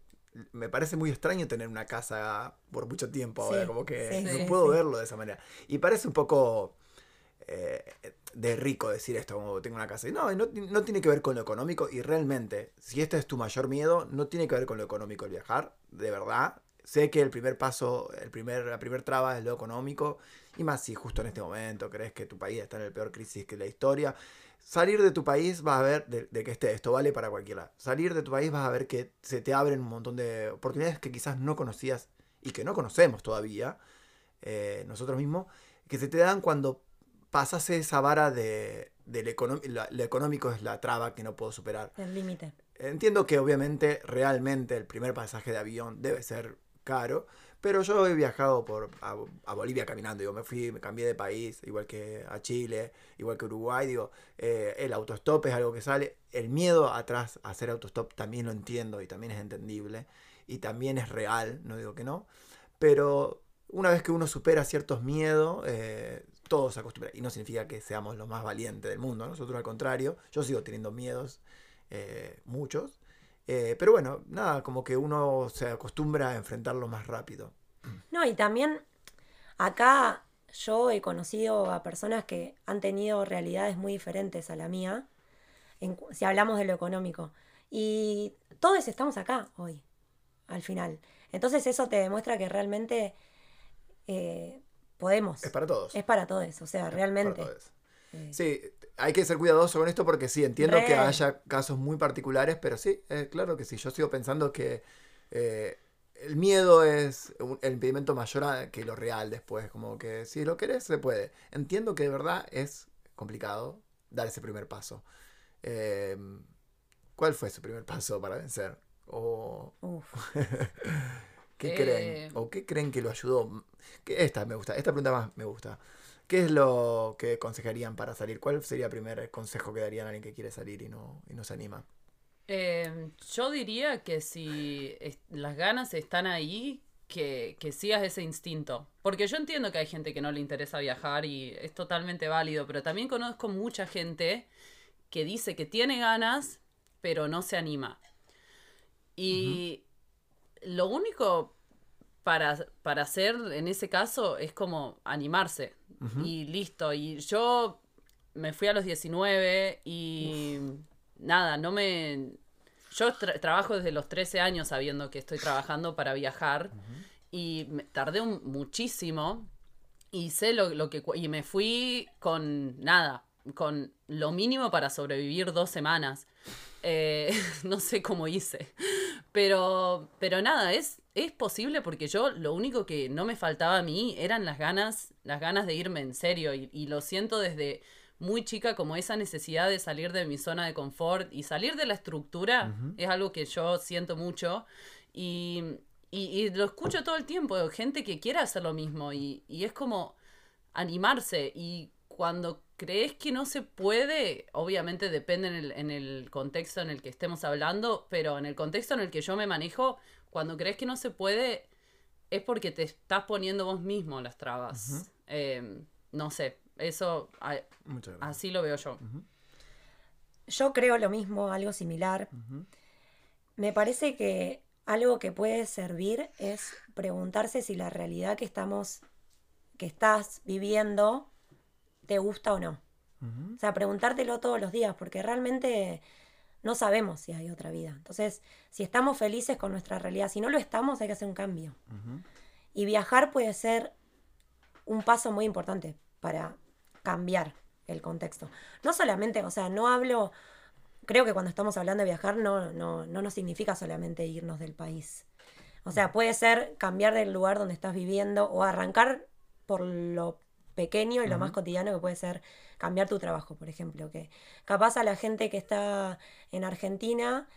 me parece muy extraño tener una casa por mucho tiempo ahora,
Sí,
como que
sí,
no
sí,
puedo verlo de esa manera. Y parece un poco eh, de rico decir esto, como tengo una casa. Y no, no, no tiene que ver con lo económico y realmente, si este es tu mayor miedo, no tiene que ver con lo económico el viajar, de verdad. Sé que el primer paso, el primer, la primer traba es lo económico, y más si justo en este momento crees que tu país está en el peor crisis que la historia. Salir de tu país vas a ver, de, de que esté, esto vale para cualquiera. Salir de tu país vas a ver que se te abren un montón de oportunidades que quizás no conocías y que no conocemos todavía, eh, nosotros mismos, que se te dan cuando pasas esa vara de, del la- lo económico es la traba que no puedo superar.
El límite.
Entiendo que obviamente realmente el primer pasaje de avión debe ser caro, pero yo he viajado por a, Bolivia caminando, digo, me fui, me cambié de país, igual que a Chile, igual que Uruguay, digo, eh, el autostop es algo que sale, el miedo atrás a hacer autostop también lo entiendo y también es entendible y también es real, no digo que no, pero una vez que uno supera ciertos miedos, eh, todo y no significa que seamos los más valientes del mundo, nosotros al contrario, yo sigo teniendo miedos, eh, muchos. Eh, pero bueno, nada, como que uno se acostumbra a enfrentarlo más rápido.
No, y también acá yo he conocido a personas que han tenido realidades muy diferentes a la mía, en si hablamos de lo económico. Y todos estamos acá hoy, al final. Entonces eso te demuestra que realmente eh, podemos.
Es para todos.
Es para todos, o sea,
Para
realmente.
todos.
Eh,
Sí, hay que ser cuidadoso con esto porque sí, entiendo
Re.
que haya casos muy particulares, pero sí, eh, claro que sí. Yo sigo pensando que eh, el miedo es un- el impedimento mayor a- que lo real después. Como que si lo querés, se puede. Entiendo que de verdad es complicado dar ese primer paso. Eh, ¿Cuál fue su primer paso para vencer? O. ¿Qué
Eh.
creen? ¿O qué creen que lo ayudó? Que esta me gusta, esta pregunta más me gusta. ¿Qué es lo que aconsejarían para salir? ¿Cuál sería el primer consejo que darían a alguien que quiere salir y no, y no se anima?
Eh, yo diría que si las ganas están ahí, que, que sigas ese instinto. Porque yo entiendo que hay gente que no le interesa viajar y es totalmente válido, pero también conozco mucha gente que dice que tiene ganas, pero no se anima. Y lo único para, para hacer en ese caso es como animarse. Y listo. Y yo me fui a los 19 y nada, no me... Yo tra- trabajo desde los 13 años sabiendo que estoy trabajando para viajar y me- tardé un- muchísimo y sé lo, lo que... Y me fui con nada, con lo mínimo para sobrevivir dos semanas. Eh, no sé cómo hice. Pero, pero nada, es, es posible porque yo lo único que no me faltaba a mí eran las ganas, las ganas de irme en serio. Y, y lo siento desde muy chica como esa necesidad de salir de mi zona de confort y salir de la estructura es algo que yo siento mucho y, y- y lo escucho todo el tiempo, gente que quiere hacer lo mismo y, y es como animarse y cuando crees que no se puede, obviamente depende en el, en el contexto en el que estemos hablando, pero en el contexto en el que yo me manejo, cuando crees que no se puede, es porque te estás poniendo vos mismo las trabas. Eh, no sé, eso a- así lo veo yo.
Yo creo lo mismo, algo similar. Me parece que algo que puede servir es preguntarse si la realidad que estamos, que estás viviendo, te gusta o no. O sea, preguntártelo todos los días, porque realmente no sabemos si hay otra vida. Entonces, si estamos felices con nuestra realidad, si no lo estamos, hay que hacer un cambio. Y viajar puede ser un paso muy importante para cambiar el contexto. No solamente, o sea, no hablo, creo que cuando estamos hablando de viajar no, no, no nos significa solamente irnos del país. O sea, puede ser cambiar del lugar donde estás viviendo o arrancar por lo pequeño y lo más cotidiano que puede ser cambiar tu trabajo, por ejemplo, que capaz a la gente que está en Argentina,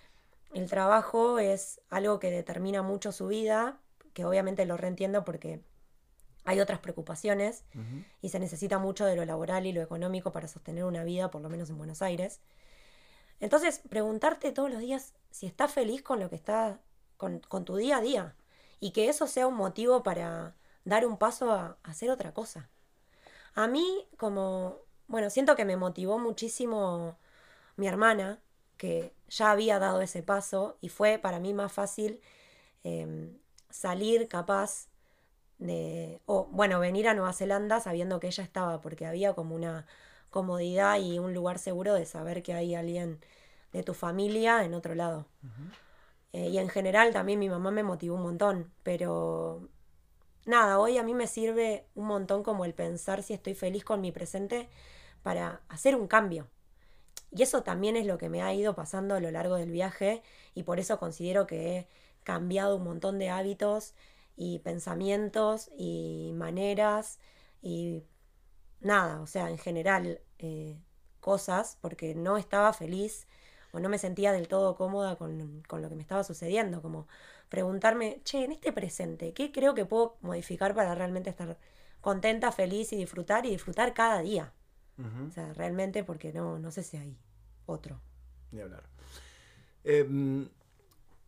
el trabajo es algo que determina mucho su vida, que obviamente lo reentiendo porque hay otras preocupaciones y se necesita mucho de lo laboral y lo económico para sostener una vida, por lo menos en Buenos Aires. Entonces, preguntarte todos los días si estás feliz con lo que está, con, con tu día a día, y que eso sea un motivo para dar un paso a, a hacer otra cosa. A mí, como, bueno, siento que me motivó muchísimo mi hermana, que ya había dado ese paso, y fue para mí más fácil em, salir capaz de, o bueno, venir a Nueva Zelanda sabiendo que ella estaba, porque había como una comodidad y un lugar seguro de saber que hay alguien de tu familia en otro lado. Eh, y en general también mi mamá me motivó un montón, pero nada, hoy a mí me sirve un montón como el pensar si estoy feliz con mi presente para hacer un cambio. Y eso también es lo que me ha ido pasando a lo largo del viaje y por eso considero que he cambiado un montón de hábitos y pensamientos y maneras y nada, o sea, en general eh, cosas porque no estaba feliz o no me sentía del todo cómoda con, con lo que me estaba sucediendo, como preguntarme, che, en este presente, ¿qué creo que puedo modificar para realmente estar contenta, feliz y disfrutar y disfrutar cada día? O sea, realmente porque no, no sé si hay otro.
Ni hablar. Em,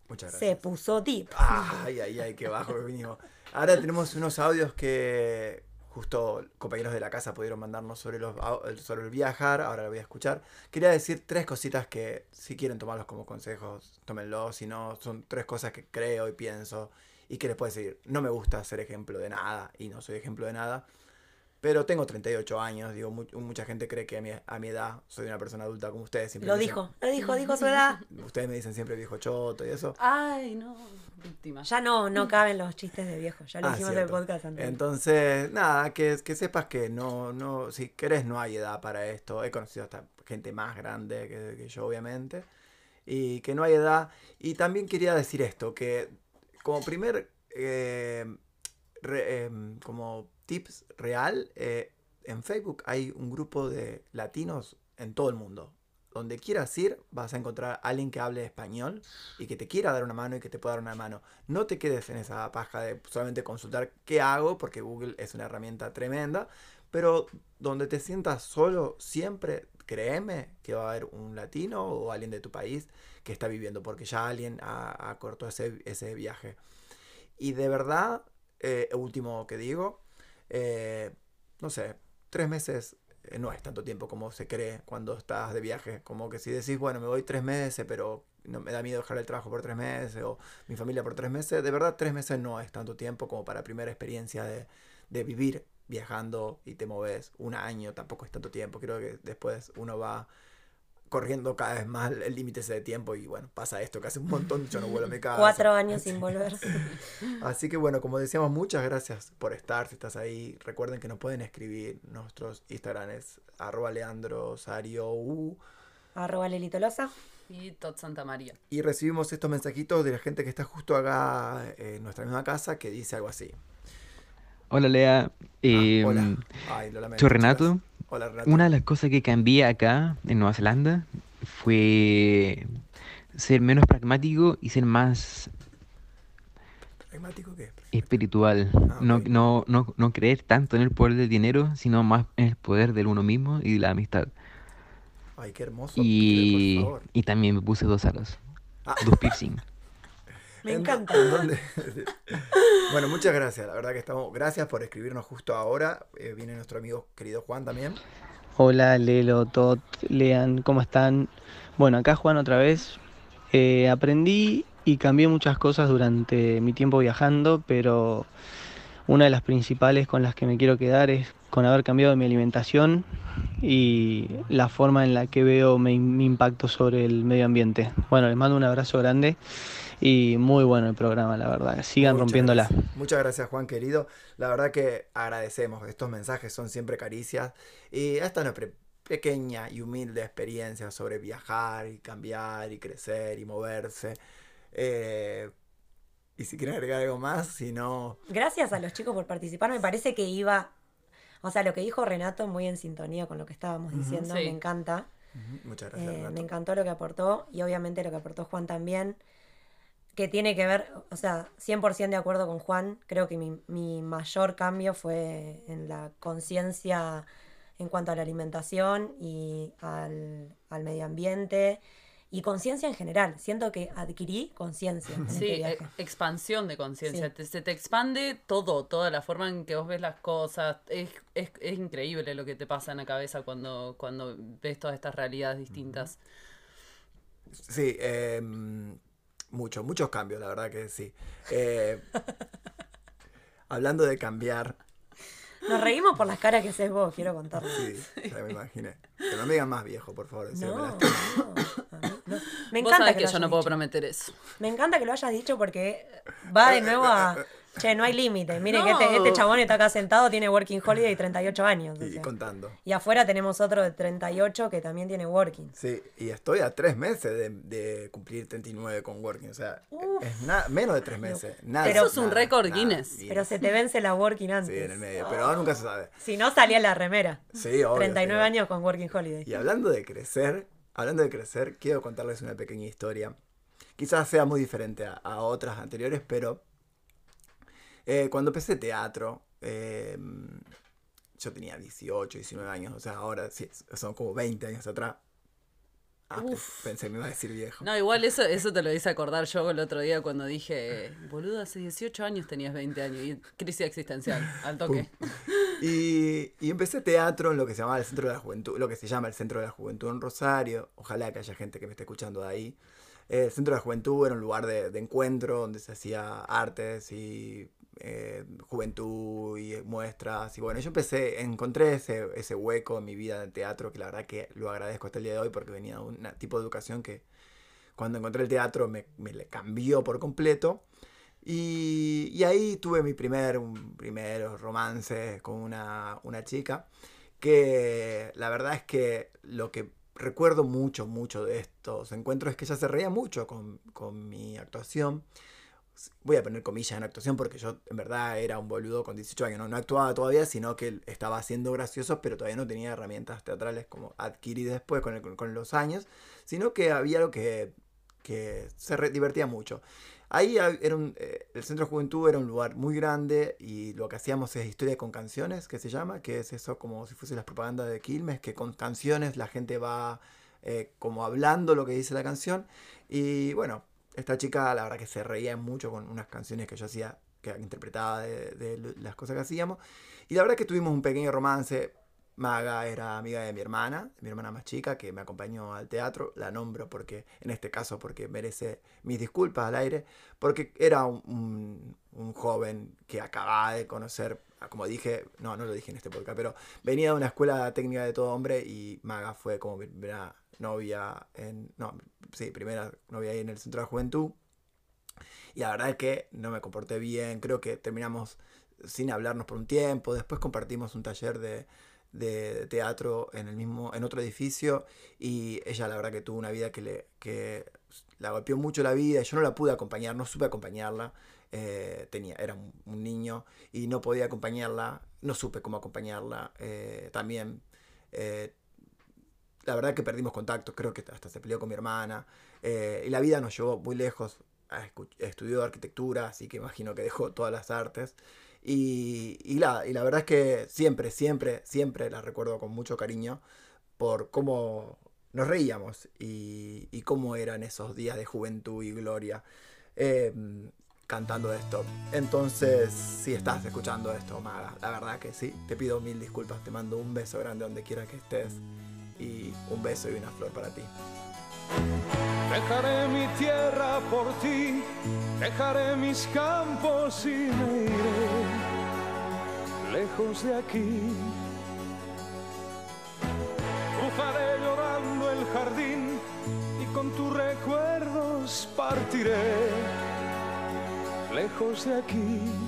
muchas
Se
gracias.
puso deep.
Ay, ay, ay, qué bajo que vinimos. Ahora tenemos unos audios que justo compañeros de la casa pudieron mandarnos sobre, los, sobre el viajar. Ahora lo voy a escuchar. Quería decir tres cositas que si quieren tomarlos como consejos, tómenlos. Si no, son tres cosas que creo y pienso y que les puedo decir. No me gusta ser ejemplo de nada y no soy ejemplo de nada. Pero tengo 38 años, digo, mu- mucha gente cree que a mi, a mi edad soy una persona adulta como ustedes. Siempre
Lo
dicen-
dijo, lo dijo, dijo su edad.
Ustedes me dicen siempre viejo choto y eso.
Ay, no, víctima.
Ya no, no caben los chistes de viejo, ya lo
Ah,
dijimos en el podcast anterior.
Entonces, nada, que, que sepas que no, no, si querés no hay edad para esto. He conocido hasta gente más grande que, que yo, obviamente. Y que no hay edad. Y también quería decir esto, que como primer, eh, re- em, como tips real, eh, en Facebook hay un grupo de latinos en todo el mundo. Donde quieras ir, vas a encontrar a alguien que hable español y que te quiera dar una mano y que te pueda dar una mano. No te quedes en esa paja de solamente consultar qué hago, porque Google es una herramienta tremenda, pero donde te sientas solo, siempre créeme que va a haber un latino o alguien de tu país que está viviendo, porque ya alguien cortado ese, ese viaje. Y de verdad, eh, último que digo, eh, no sé, tres meses eh, no es tanto tiempo como se cree cuando estás de viaje. Como que si decís, bueno, me voy tres meses, pero no me da miedo dejar el trabajo por tres meses o mi familia por tres meses, de verdad tres meses no es tanto tiempo como para primera experiencia de, de vivir viajando y te moves un año, tampoco es tanto tiempo. Creo que después uno va corriendo cada vez más el límite ese de tiempo y bueno, pasa esto que hace un montón, yo no vuelvo a mi casa.
Cuatro años sin volver.
Así que bueno, como decíamos, muchas gracias por estar, si estás ahí. Recuerden que nos pueden escribir nuestros Instagrams, arroba Leandro Sario U,
Arroba Leli Tolosa.
Y Tot Santa María.
y recibimos estos mensajitos de la gente que está justo acá eh, en nuestra misma casa que dice algo así.
Hola Lea,
Ah,
Eh,
hola. Ay, lo lamento,
Renato,
chicas. Hola, Renato.
Una de las cosas que cambié acá en Nueva Zelanda fue ser menos pragmático y ser más
¿Pragmático qué?
espiritual.
Ah,
No, no, no, no creer tanto en el poder del dinero, sino más en el poder del uno mismo y de la amistad.
Ay, qué hermoso.
Y,
Por favor.
y también me puse dos aros,
Ah.
dos piercing.
Me
¿En-
encanta.
en bueno, muchas gracias. La verdad que estamos. Gracias por escribirnos justo ahora. Eh, viene nuestro amigo querido Juan también.
Hola Lelo, Tot, Lean, ¿cómo están? Bueno, acá Juan otra vez. Eh, aprendí y cambié muchas cosas durante mi tiempo viajando, pero una de las principales con las que me quiero quedar es con haber cambiado mi alimentación y la forma en la que veo mi, mi impacto sobre el medio ambiente. Bueno, les mando un abrazo grande y muy bueno el programa, la verdad. Sigan
Muchas
rompiéndola.
gracias. Muchas gracias, Juan querido. La verdad que agradecemos. Estos mensajes son siempre caricias. Y esta es nuestra pequeña y humilde experiencia sobre viajar y cambiar y crecer y moverse. Eh, y si quieren agregar algo más, si no.
Gracias a los chicos por participar. Me parece que iba. O sea, lo que dijo Renato muy en sintonía con lo que estábamos diciendo.
Sí.
Me encanta.
Muchas gracias,
Eh,
Renato.
me encantó lo que aportó y obviamente lo que aportó Juan también, que tiene que ver, o sea, 100% de acuerdo con Juan, creo que mi, mi mayor cambio fue en la conciencia en cuanto a la alimentación y al, al medio ambiente y conciencia en general. Siento que adquirí conciencia en
Sí,
este
e-
viaje.
expansión de conciencia.
Sí.
Se te expande todo, toda la forma en que vos ves las cosas. Es, es, es increíble lo que te pasa en la cabeza cuando, cuando ves todas estas realidades distintas.
Sí, eh, muchos, muchos cambios, la verdad que sí. Eh, hablando de cambiar,
Nos reímos por las caras que haces vos, quiero contarlo.
sí, ya me imaginé. Que no me digan más viejo, por favor. me
No. Me
Vos
encanta
sabés
que,
que, yo no puedo prometer eso.
Me encanta que lo hayas dicho porque va de nuevo a. Che, no hay límite. Miren que este,
No.
este chabón está acá sentado, tiene Working Holiday y 38 años. o
Y
sea.
contando.
Y afuera tenemos otro de 38 que también tiene Working.
Sí, y estoy a tres meses de, de cumplir 39 con Working. O sea, es na- menos de tres meses. Nada,
Pero-
Eso es un récord
nada,
Guinness.
Pero se te vence la Working antes.
Sí, en el medio. Pero nunca se sabe.
Si no, salía la remera.
Sí, obvio.
39
sí.
años con Working Holiday.
Y hablando de crecer, hablando de crecer, quiero contarles una pequeña historia. Quizás sea muy diferente a, a otras anteriores, pero eh, cuando empecé teatro, eh, yo tenía 18, 19 años, o sea, ahora sí, son como 20 años atrás. Ah, pe- pensé que me iba a decir viejo.
No, igual eso, eso te lo hice acordar yo el otro día cuando dije, boludo, hace 18 años tenías 20 años. Y crisis existencial, al toque.
Y, y empecé teatro en lo que se llamaba el Centro de la Juventud, lo que se llama el Centro de la Juventud en Rosario. Ojalá que haya gente que me esté escuchando de ahí. El Centro de la Juventud era un lugar de, de encuentro donde se hacía artes y eh, juventud y muestras. Y bueno, yo empecé, encontré ese, ese hueco en mi vida de teatro que la verdad que lo agradezco hasta el día de hoy porque venía de un tipo de educación que cuando encontré el teatro me, me le cambió por completo. Y, y ahí tuve mi primer, un primer romance con una, una chica que la verdad es que lo que recuerdo mucho, mucho de estos encuentros es que ella se reía mucho con, con mi actuación. Voy a poner comillas en actuación porque yo en verdad era un boludo con 18 años. No, actuaba todavía, sino que estaba haciendo gracioso, pero todavía no tenía herramientas teatrales como adquirí después con, con- los años, sino que había algo que, que se divertía mucho. Ahí era un, eh, el Centro de Juventud era un lugar muy grande y lo que hacíamos es historia con canciones, que se llama, que es eso como si fuese las propagandas de Quilmes, que con canciones la gente va eh, como hablando lo que dice la canción. Y bueno, esta chica la verdad que se reía mucho con unas canciones que yo hacía, que interpretaba de, las cosas que hacíamos. Y la verdad que tuvimos un pequeño romance. Maga era amiga de mi hermana, mi hermana más chica, que me acompañó al teatro. La nombro porque, en este caso, porque merece mis disculpas al aire, porque era un, joven que acababa de conocer, como dije, no, no lo dije en este podcast, pero venía de una escuela técnica de todo hombre y Maga fue como mi novia en, no, sí, primera novia ahí en el centro de juventud. Y la verdad es que no me comporté bien, creo que terminamos sin hablarnos por un tiempo, después compartimos un taller de, de teatro en el mismo, en otro edificio y ella la verdad que tuvo una vida que le, que la golpeó mucho la vida yo no la pude acompañar, no supe acompañarla, eh, tenía, era un, un niño y no podía acompañarla, no supe cómo acompañarla, eh, también eh, la verdad que perdimos contacto, creo que hasta se peleó con mi hermana. eh, y la vida nos llevó muy lejos. Estudió arquitectura, así que imagino que dejó todas las artes. Y, y la, y la verdad es que siempre, siempre, siempre la recuerdo con mucho cariño por cómo nos reíamos y, y cómo eran esos días de juventud y gloria eh, cantando esto. Entonces, si estás escuchando esto, Maga, la verdad que sí, te pido mil disculpas, te mando un beso grande donde quiera que estés y un beso y una flor para ti.
Dejaré mi tierra por ti, dejaré mis campos y me iré lejos de aquí. Cruzaré llorando el jardín y con tus recuerdos partiré lejos de aquí.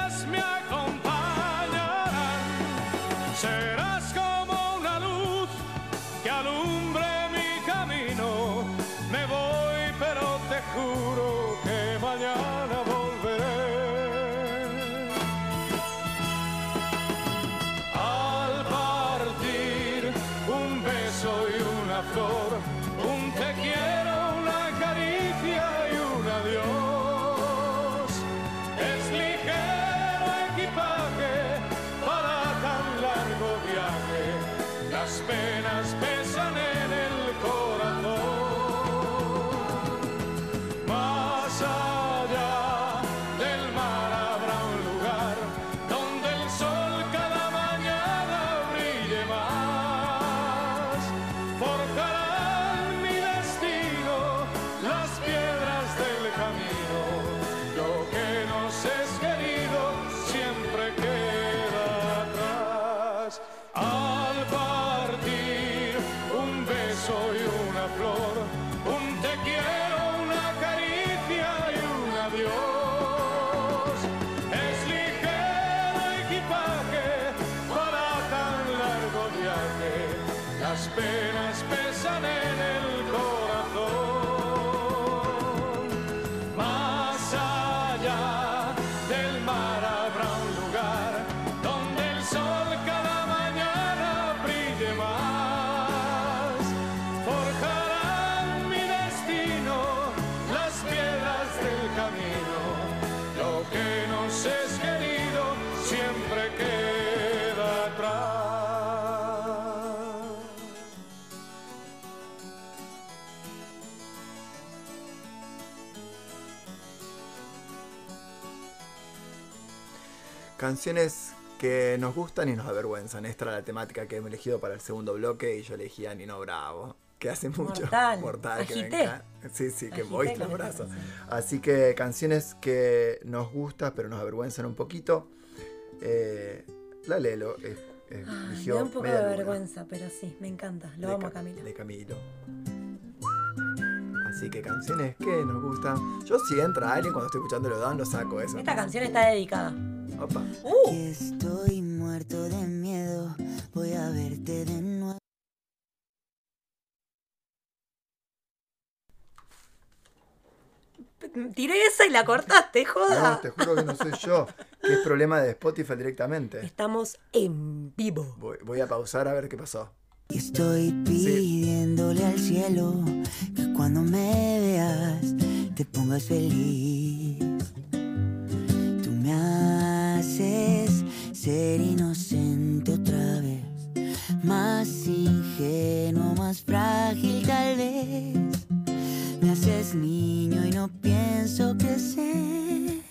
Canciones que nos gustan y nos avergüenzan. Esta era la temática que he elegido para el segundo bloque y yo elegí a Nino Bravo. Que hace mucho.
Mortal.
que me. Sí, sí, que voy los brazos. Así que canciones que nos gustan pero nos avergüenzan un poquito. Eh, La Lelo eh, eh,
me da un poco de vergüenza, pero sí, me encanta. Lo
de
amo Camilo.
De Camilo. Así que canciones que nos gustan. Yo si entra alguien cuando estoy escuchando lo dan, lo saco eso.
Esta canción está dedicada.
Opa.
Uh,
estoy muerto de miedo, voy a verte de nuevo.
tiré esa y la cortaste,
No,
joda.
te juro que no soy yo. Que es problema de Spotify directamente.
Estamos en vivo.
Voy, voy a pausar a ver qué pasó.
Y estoy pidiéndole al cielo que cuando me veas te pongas feliz. Tú me ser inocente otra vez, más ingenuo, más frágil tal vez. Me haces niño y no pienso crecer.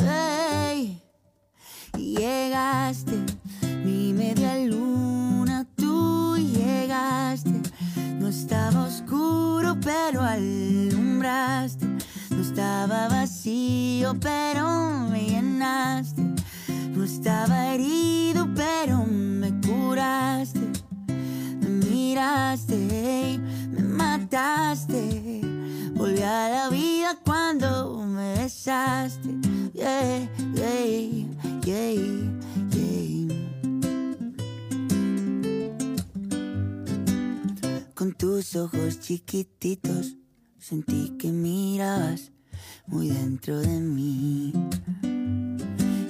Ey, Llegaste, mi media luna, tú llegaste. No estaba oscuro, pero alumbraste. Estaba vacío, pero me llenaste. No estaba herido, pero me curaste. Me miraste, me mataste. Volví a la vida cuando me besaste. Yeah, yeah, yeah. Con tus ojos chiquititos sentí que mirabas muy dentro de mí.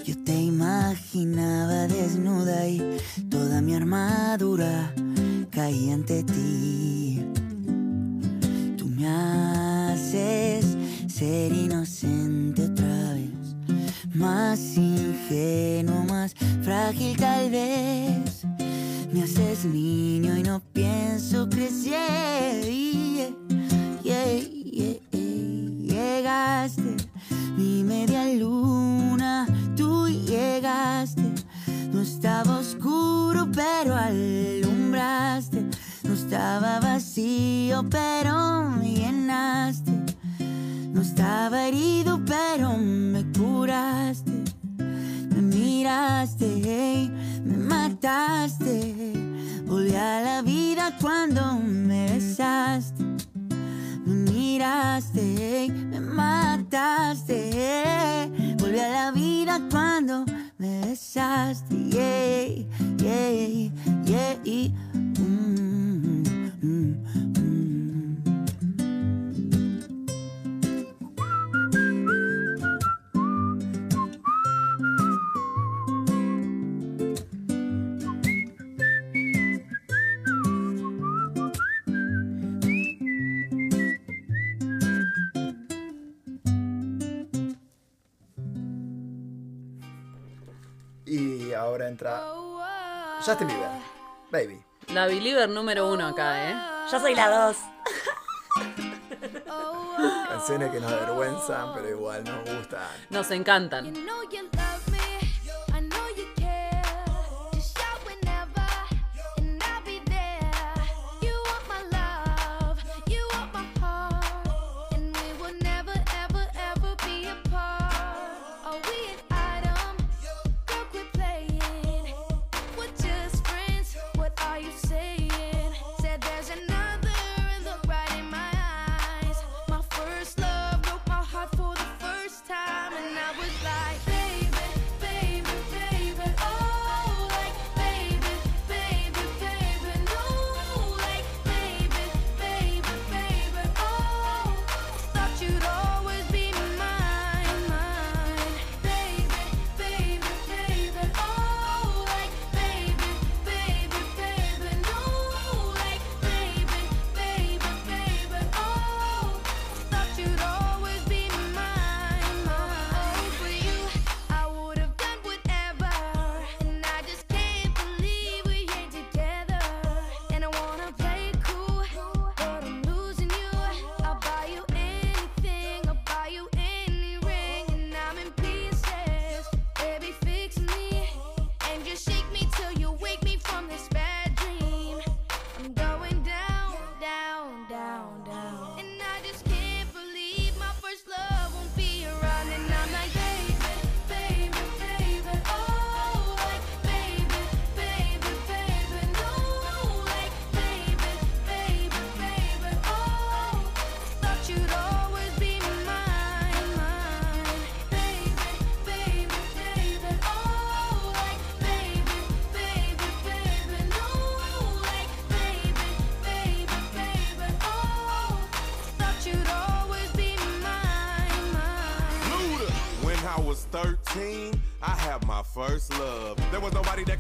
Yo te imaginaba desnuda y toda mi armadura caía ante ti. Tú me haces ser inocente otra vez, más ingenuo, más frágil tal vez. Me haces niño y no pienso crecer. Yeah, yeah, Llegaste, mi media luna, tú llegaste. No estaba oscuro, pero alumbraste. No estaba vacío, pero me llenaste. No estaba herido, pero me curaste. Me miraste, me mataste. Volví a la vida cuando me besaste. Me miraste, me mataste. Volví a la vida cuando me besaste. Yeah, yeah, yeah. mm, mm, mm.
Ahora entra Justin Bieber. Baby.
La believer número uno acá, ¿eh?
Yo soy la dos.
Canciones que nos avergüenzan, pero igual nos gustan.
Nos encantan.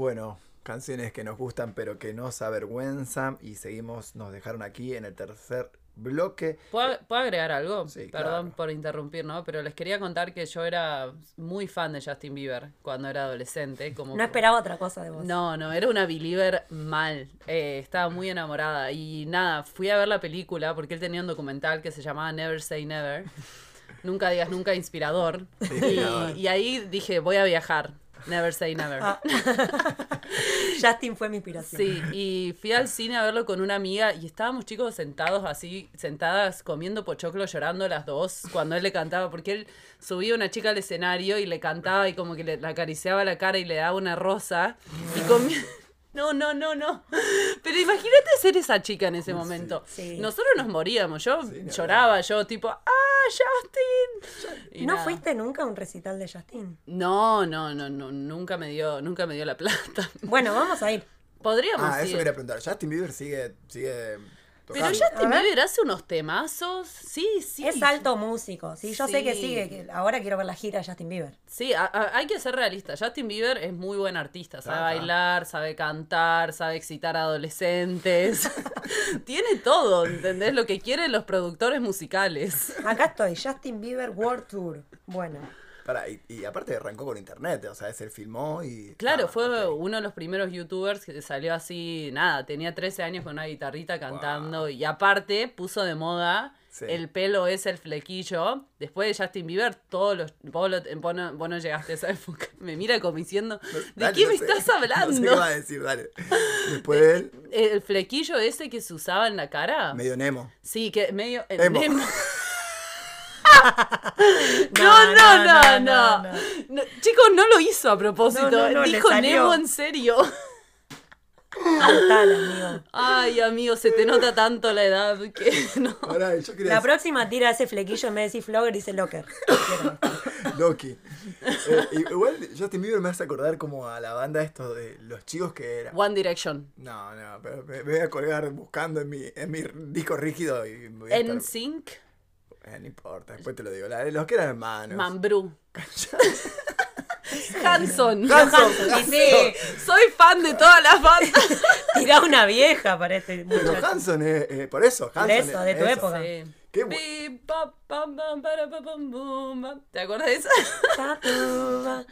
Bueno, canciones que nos gustan pero que nos avergüenzan y seguimos, nos dejaron aquí en el tercer bloque.
¿Puedo, puedo agregar algo?
Sí,
Perdón
claro.
por interrumpir, ¿no? Pero les quería contar que yo era muy fan de Justin Bieber cuando era adolescente. Como
No esperaba otra cosa de vos.
No, no, era una believer mal. Eh, estaba muy enamorada. Y nada, fui a ver la película porque él tenía un documental que se llamaba Never Say Never. Nunca digas nunca inspirador.
Sí,
Y, y ahí dije, voy a viajar. Never Say Never.
Ah. Justin fue mi inspiración.
Sí, y fui al cine a verlo con una amiga y estábamos chicos sentados así, sentadas comiendo pochoclo, llorando las dos cuando él le cantaba, porque él subía una chica al escenario y le cantaba y como que le, le acariciaba la cara y le daba una rosa y comía... No, no, no, no. Pero imagínate ser esa chica en ese momento.
Sí.
Nosotros nos moríamos. Yo
Sí,
lloraba, yo tipo, ¡ah, Justin! Y
¿No
nada.
fuiste nunca a un recital de Justin?
No, no, no, no, nunca me dio, nunca me dio la plata.
Bueno, vamos a ir.
Podríamos
Ah, eso
ir.
quería preguntar. Justin Bieber sigue, sigue
Pero. Justin. Bieber hace unos temazos. Sí, sí.
Es alto músico. Sí, yo sé que sigue. que ahora quiero ver la gira de Justin Bieber.
Sí, a- a- hay que ser realista. Justin Bieber es muy buen artista. Sabe bailar, sabe cantar, sabe excitar a adolescentes. Tiene todo, ¿entendés? Lo que quieren los productores musicales.
Acá estoy, Justin Bieber World Tour. Bueno,
Y, y aparte arrancó con internet, o sea, él filmó y.
Claro,
Ah,
fue uno de los primeros youtubers que salió así, nada, tenía 13 años con una guitarrita cantando y aparte puso de moda
Sí.
el pelo es el flequillo. Después de Justin Bieber, todos los... Vos, lo- vos no, vos no llegaste a esa época. Me mira como diciendo, ¿de
Dale,
qué
no
me
sé.
estás
No
hablando?
sé qué va a decir, dale. Después de él,
El flequillo ese que se usaba en la cara.
medio Nemo.
Sí, que medio... el
Emo.
Nemo. No, no, no, no, No, Chicos, no lo hizo a propósito.
No, no, no, le
Dijo. Nemo en serio.
Total, amigo.
Ay, amigo, se te nota tanto la edad que no.
Ahora, yo quería
La
decir,
próxima tira ese flequillo en vez de decir flogger dice locker.
Loki. Eh, igual Justin Bieber me hace acordar como a la banda esto de los chicos que eran.
One Direction.
No, no, pero me, me voy a colgar buscando en mi, en mi disco rígido y me voy a estar-
NSYNC,
Eh, no importa, después te lo digo. La de los que eran hermanos.
Mambrú. Hanson.
Hanson,
sí,
Soy fan de todas las bandas.
tirá una vieja para este
Pero. Hanson es, eh, por eso, Hanson
Por eso,
es-
de tu
eso.
época.
Sí.
Qué.
¿Te acuerdas de esa?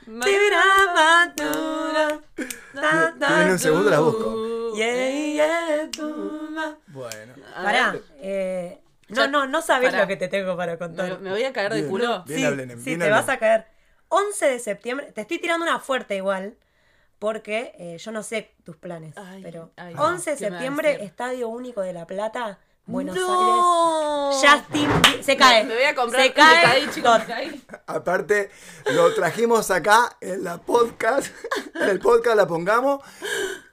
Tienen un segundo, la busco.
Yeah, yeah, tuba.
Bueno.
Pará, eh, no, no, no sabes
Pará.
lo que te tengo para
Me,
contar.
me voy a caer de
Bien.
culo.
Bien
sí,
hablen,
sí,
bien
te
hablen.
vas a caer. 11 de septiembre, te estoy tirando una fuerte igual, porque eh, yo no sé tus planes,
Ay,
pero
ay, no,
11 de
¿qué me va a
septiembre,
decir?
Estadio Único de La Plata, Buenos
no.
Aires. Justin, se cae.
Me voy a comprar.
Se cae.
Me chicos,
Tot.
me.
Aparte, lo trajimos acá en la podcast. En el podcast la pongamos.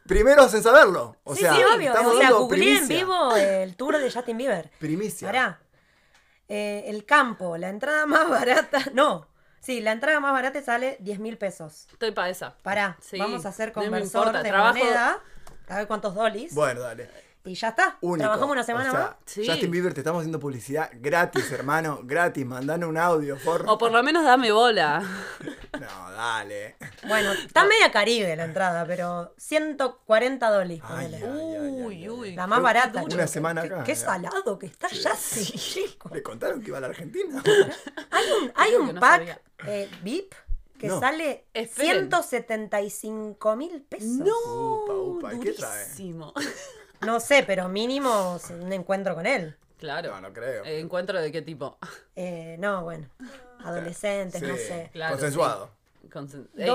Primero sin saberlo. O
sí,
sea,
sí, obvio.
estamos
O sea, googleé en vivo el tour de Justin Bieber.
Primicia.
Pará. Eh, el campo, la entrada más barata. No. Sí, la entrada más barata sale 10 mil pesos.
Estoy para esa.
Pará,
Sí,
vamos a hacer conversor
importa,
de
trabajo-
moneda. A ver cuántos dolis.
Bueno, dale.
Y ya está.
Único.
Trabajamos una semana
O sea,
más.
Sí.
Justin Bieber, te estamos haciendo publicidad gratis, hermano. gratis. Mandanos un audio, por
O por lo menos dame bola.
No, dale.
Bueno, está media caribe la entrada, pero 140 dólares.
Ay,
Uy, uy.
La más barata.
Una
chico.
semana
Qué-
acá,
Qué,
ya.
salado que está ya, sí, chico.
¿Le contaron que iba a la Argentina?
Hay un, hay un
no
pack eh, VIP que
No.
sale
Esperen.
175 mil pesos.
No,
Upa, upa, ¿y qué trae?
No sé, pero mínimo un encuentro con él.
Claro.
No, no creo.
Eh, ¿Encuentro de qué tipo?
Eh, no, bueno. Adolescentes, no
Sí,
sé.
Claro,
Consensuado.
Consen- Ey,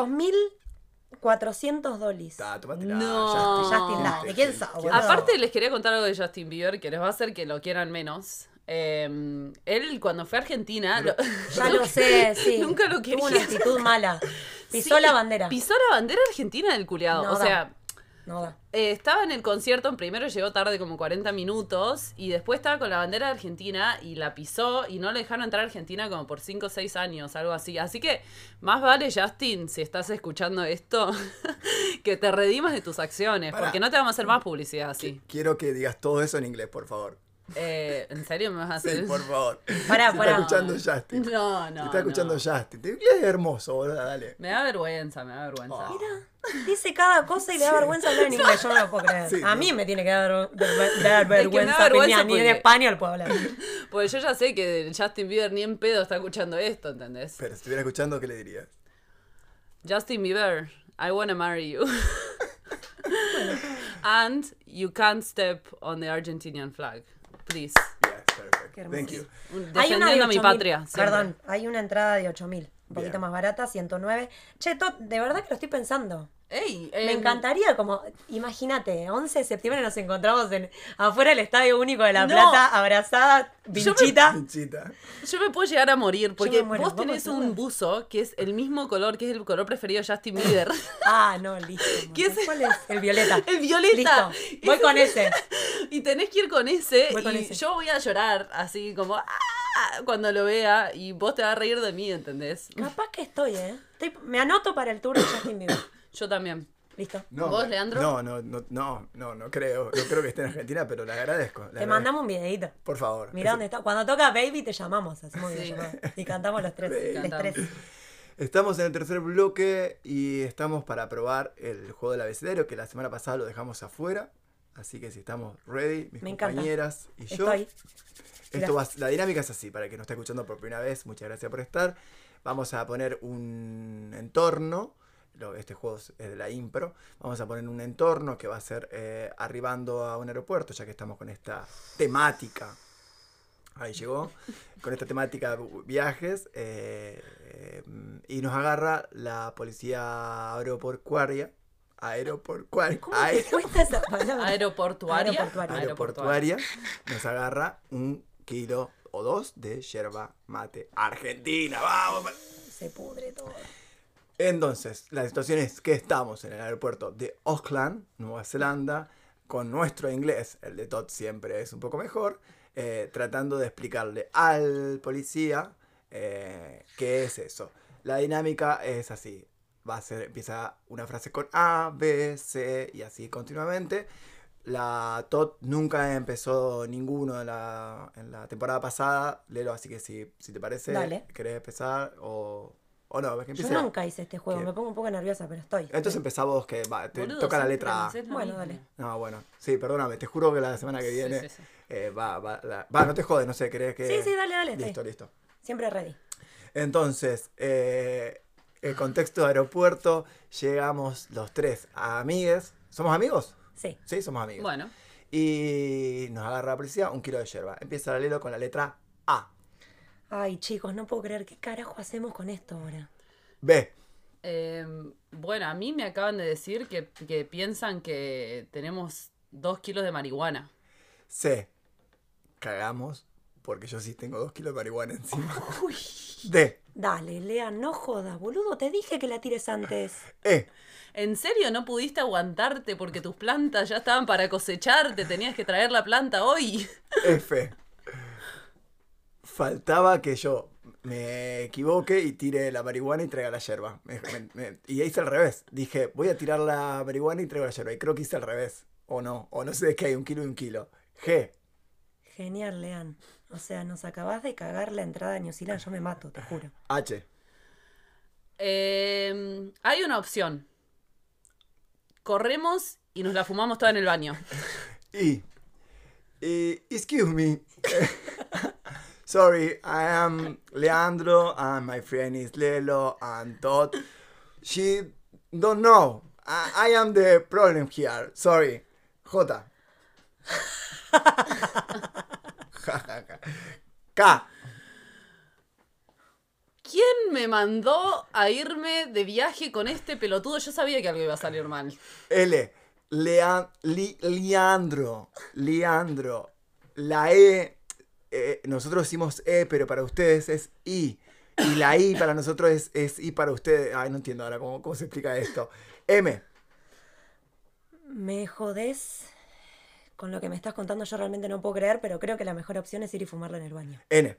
2.400 dólares.
Está, tomátela.
No.
Justin.
Justin, dale, ¿quién sabe?
Aparte les quería contar algo de Justin Bieber que les va a hacer que lo quieran menos. Eh, él cuando fue a Argentina... lo-
Ya lo sé, sí.
Nunca lo
Tuvo una
quería.
actitud mala. Pisó
Sí,
la bandera.
Pisó la bandera argentina del culiado.
No
o
da. No da.
eh, estaba en el concierto, primero llegó tarde como 40 minutos y después estaba con la bandera de Argentina y la pisó y no le dejaron entrar a Argentina como por 5 o 6 años, algo así. Así que más vale, Justin, si estás escuchando esto, que te redimas de tus acciones, porque no te vamos a hacer más publicidad así.
Quiero que digas todo eso en inglés, por favor.
Eh, ¿En serio me vas a hacer
Sí, por favor.
Pará,
Se
pará.
está escuchando Justin.
No,
Se
no.
está escuchando
no.
Justin. Inglés es hermoso, boludo, dale.
Me da vergüenza, me da vergüenza.
Oh.
Dice cada cosa y le da vergüenza hablar en inglés. Yo no lo puedo creer.
Sí,
a
no.
mí me tiene que dar, ver- dar
me da
vergüenza.
vergüenza
ni, ni en
porque-
español puedo hablar.
Pues yo ya sé que Justin Bieber ni en pedo está escuchando esto, ¿entendés?
Pero si estuviera escuchando, ¿qué le dirías?
Justin Bieber, I wanna marry you. And you can't step on the Argentinian flag. Please.
Yes, perfect. Thank you.
Hay una de
Defendiendo a mi
8.000.
patria.
Perdón, hay una entrada de 8000. Un poquito
Bien.
más barata, 109. Che, Tot, de verdad que lo estoy pensando.
Ey,
Me
em,
encantaría, como, imagínate, 11 de septiembre nos encontramos en afuera del Estadio Único de La
No.
Plata, abrazada,
Yo me-
vinchita.
Pinchita.
Yo me puedo llegar a morir porque
muero.
vos tenés un buzo que es el mismo color, que es el color preferido de Justin Bieber.
Ah, no, listo.
¿Qué es?
¿Cuál es? El violeta.
El violeta.
Listo. Voy con ese.
Y tenés que ir con ese.
Voy con
y
ese.
yo voy a llorar así como "Ah", cuando lo vea y vos te vas a reír de mí, ¿entendés?
Capaz que estoy, ¿eh? Estoy- me anoto para el tour de Justin Bieber.
Yo también.
Listo.
No,
¿Vos, Leandro?
No, no, no, no, no, no creo. No creo que esté en Argentina, pero le agradezco. le
Te
agradezco.
mandamos un videito.
Por favor.
Mirá dónde está. Cuando toca Baby te llamamos. Hacemos
Sí.
videollamada. Y cantamos los tres. los
Cantamos.
tres.
Estamos en el tercer bloque y estamos para probar el juego del abecedario que la semana pasada lo dejamos afuera. Así que si estamos ready, mis
Me encanta.
compañeras y yo.
Estoy.
Esto va, la dinámica es así, para el que nos está escuchando por primera vez, muchas gracias por estar. Vamos a poner un entorno, este juego es de la impro, vamos a poner un entorno que va a ser eh, arribando a un aeropuerto, ya que estamos con esta temática. Ahí llegó, con esta temática de viajes, eh, eh, y nos agarra la policía aeroportuaria. Aeroportuaria.
¿Cómo te cuesta esa palabra?
Aeroportuaria.
Aeroportuaria.
aeroportuaria nos agarra un kilo o dos de yerba mate argentina. ¡Vamos!
Se pudre todo.
Entonces, la situación es que estamos en el aeropuerto de Auckland, Nueva Zelanda, con nuestro inglés, el de Todd siempre es un poco mejor, eh, tratando de explicarle al policía eh, qué es eso. La dinámica es así. Va a ser, empieza una frase con A, B, C y así continuamente. La Todd nunca empezó ninguno en la, en la temporada pasada. Lelo, así que si, si te parece,
Dale.
querés empezar o, o no. que
Yo nunca hice este juego.
¿Qué?
Me pongo un poco nerviosa, pero estoy.
entonces empezá vos, que va, te
Boludo,
toca la letra A.
Bueno,
mismo.
dale.
No, bueno. Sí, perdóname, te juro que la semana que viene
sí, sí.
eh, va, va, la- va, no te jodes, no sé, ¿crees que...?
Sí, sí, dale, dale,
Listo, listo.
Siempre ready.
Entonces, eh, el contexto de aeropuerto, llegamos los tres a amigues. ¿Somos amigos?
Sí.
Sí, somos amigos.
Bueno,
Y nos agarra la policía un kilo de yerba. Empieza el Lelo con la letra A.
Ay, chicos, no puedo creer. ¿Qué carajo hacemos con esto ahora?
B.
eh, bueno, a mí me acaban de decir que, que piensan que tenemos dos kilos de marihuana.
C. Cagamos porque yo sí tengo dos kilos de marihuana encima. D.
Dale, Lea, no jodas, boludo. Te dije que la tires antes.
E.
¿En serio no pudiste aguantarte porque tus plantas ya estaban para cosechar? ¿Te tenías que traer la planta hoy?
F. Faltaba que yo me equivoque y tire la marihuana y traiga la yerba. Me- me- me- y hice al revés. Dije, voy a tirar la marihuana y traigo la yerba. Y creo que hice al revés. O no, o no sé de qué hay, un kilo y un kilo. G.
Genial, Lean. O sea, nos acabás de cagar la entrada a New Zealand, yo me mato, te juro.
H.
Eh, hay una opción. Corremos y nos la fumamos toda en el baño.
I. I- excuse me. Sorry, I am Leandro and my friend is Lelo and Todd. She don't know. I, I am the problem here. Sorry. J. K.
¿Quién me mandó a irme de viaje con este pelotudo? Yo sabía que algo iba a salir mal.
L. Lean, Li- Leandro. Leandro. La E. eh, nosotros decimos E, pero para ustedes es I. Y la I para nosotros es, es I para ustedes. Ay, no entiendo ahora cómo, cómo se explica esto. M.
Me jodés con lo que me estás contando, yo realmente no puedo creer, pero creo que la mejor opción es ir y fumarla en el baño.
N.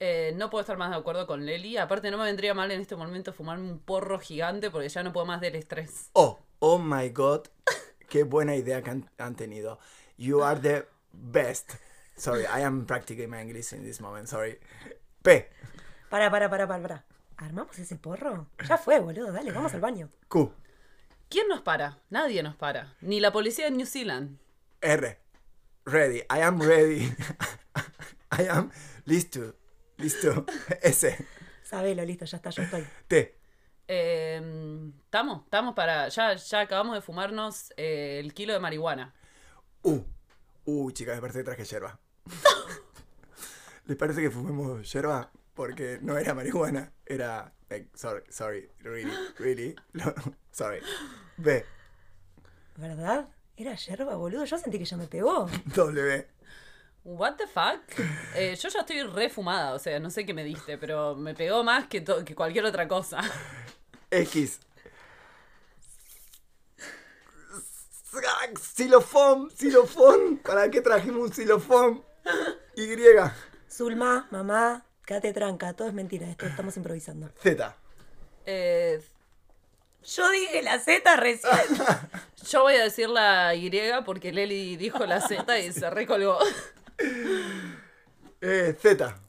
Eh, no puedo estar más de acuerdo con Leli. Aparte, no me vendría mal en este momento fumarme un porro gigante porque ya no puedo más del estrés.
O. Oh my god. Qué buena idea que han, han tenido. You are the best. Sorry, I am practicing my English in this moment. Sorry. P.
Para, para, para, para, para. ¿Armamos ese porro? Ya fue, boludo, dale, vamos al baño.
Q.
¿Quién nos para? Nadie nos para. Ni la policía de New Zealand.
R. Ready. I am ready. I am listo. Listo. S.
Sabelo, listo, ya está, yo estoy.
T.
Eh, Estamos, estamos para. Ya, ya acabamos de fumarnos eh, el kilo de marihuana.
U. Uy, chicas, me parece que traje yerba. ¿Les parece que fumemos yerba? Porque no era marihuana, era. like, sorry, sorry, really, really. No, sorry. B.
¿Verdad? Era yerba, boludo. Yo sentí que ya me pegó.
W.
What the fuck? Eh, yo ya estoy refumada, o sea, no sé qué me diste, pero me pegó más que, to- que cualquier otra cosa.
X. Xilofón, xilofón. ¿Para qué trajimos un xilofón? Y.
Zulma, mamá, quédate tranca, todo es mentira, esto estamos improvisando.
Z.
Eh,
Yo dije la Z recién.
yo voy a decir la Y porque Leli dijo la Z y se recolgó.
Eh, Z.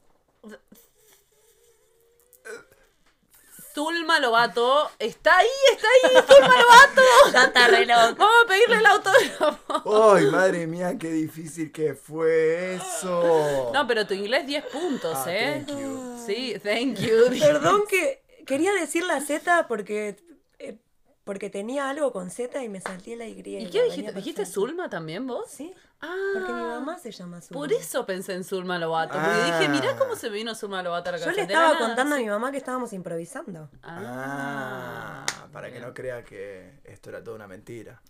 Zulma Lobato está ahí, está ahí, Zulma Lobato.
Ya está re loco.
Vamos a pedirle el autógrafo.
¡Ay, madre mía, qué difícil que fue eso!
No, pero tu inglés 10 puntos,
Ah,
¿eh?
thank you.
Sí, thank you.
Perdón que quería decir la Z porque porque tenía algo con Z y me salté la Y.
¿Y qué dijiste? ¿Dijiste. Zulma también vos?
Sí,
Ah,
porque mi mamá se llama Zulma.
Por eso pensé en Zulma Lobato. Porque
Ah.
dije, mirá cómo se vino Zulma Lobato a la
Yo le estaba
nada,
contando a mi mamá que estábamos improvisando.
Ah, para que no crea que esto era toda una mentira.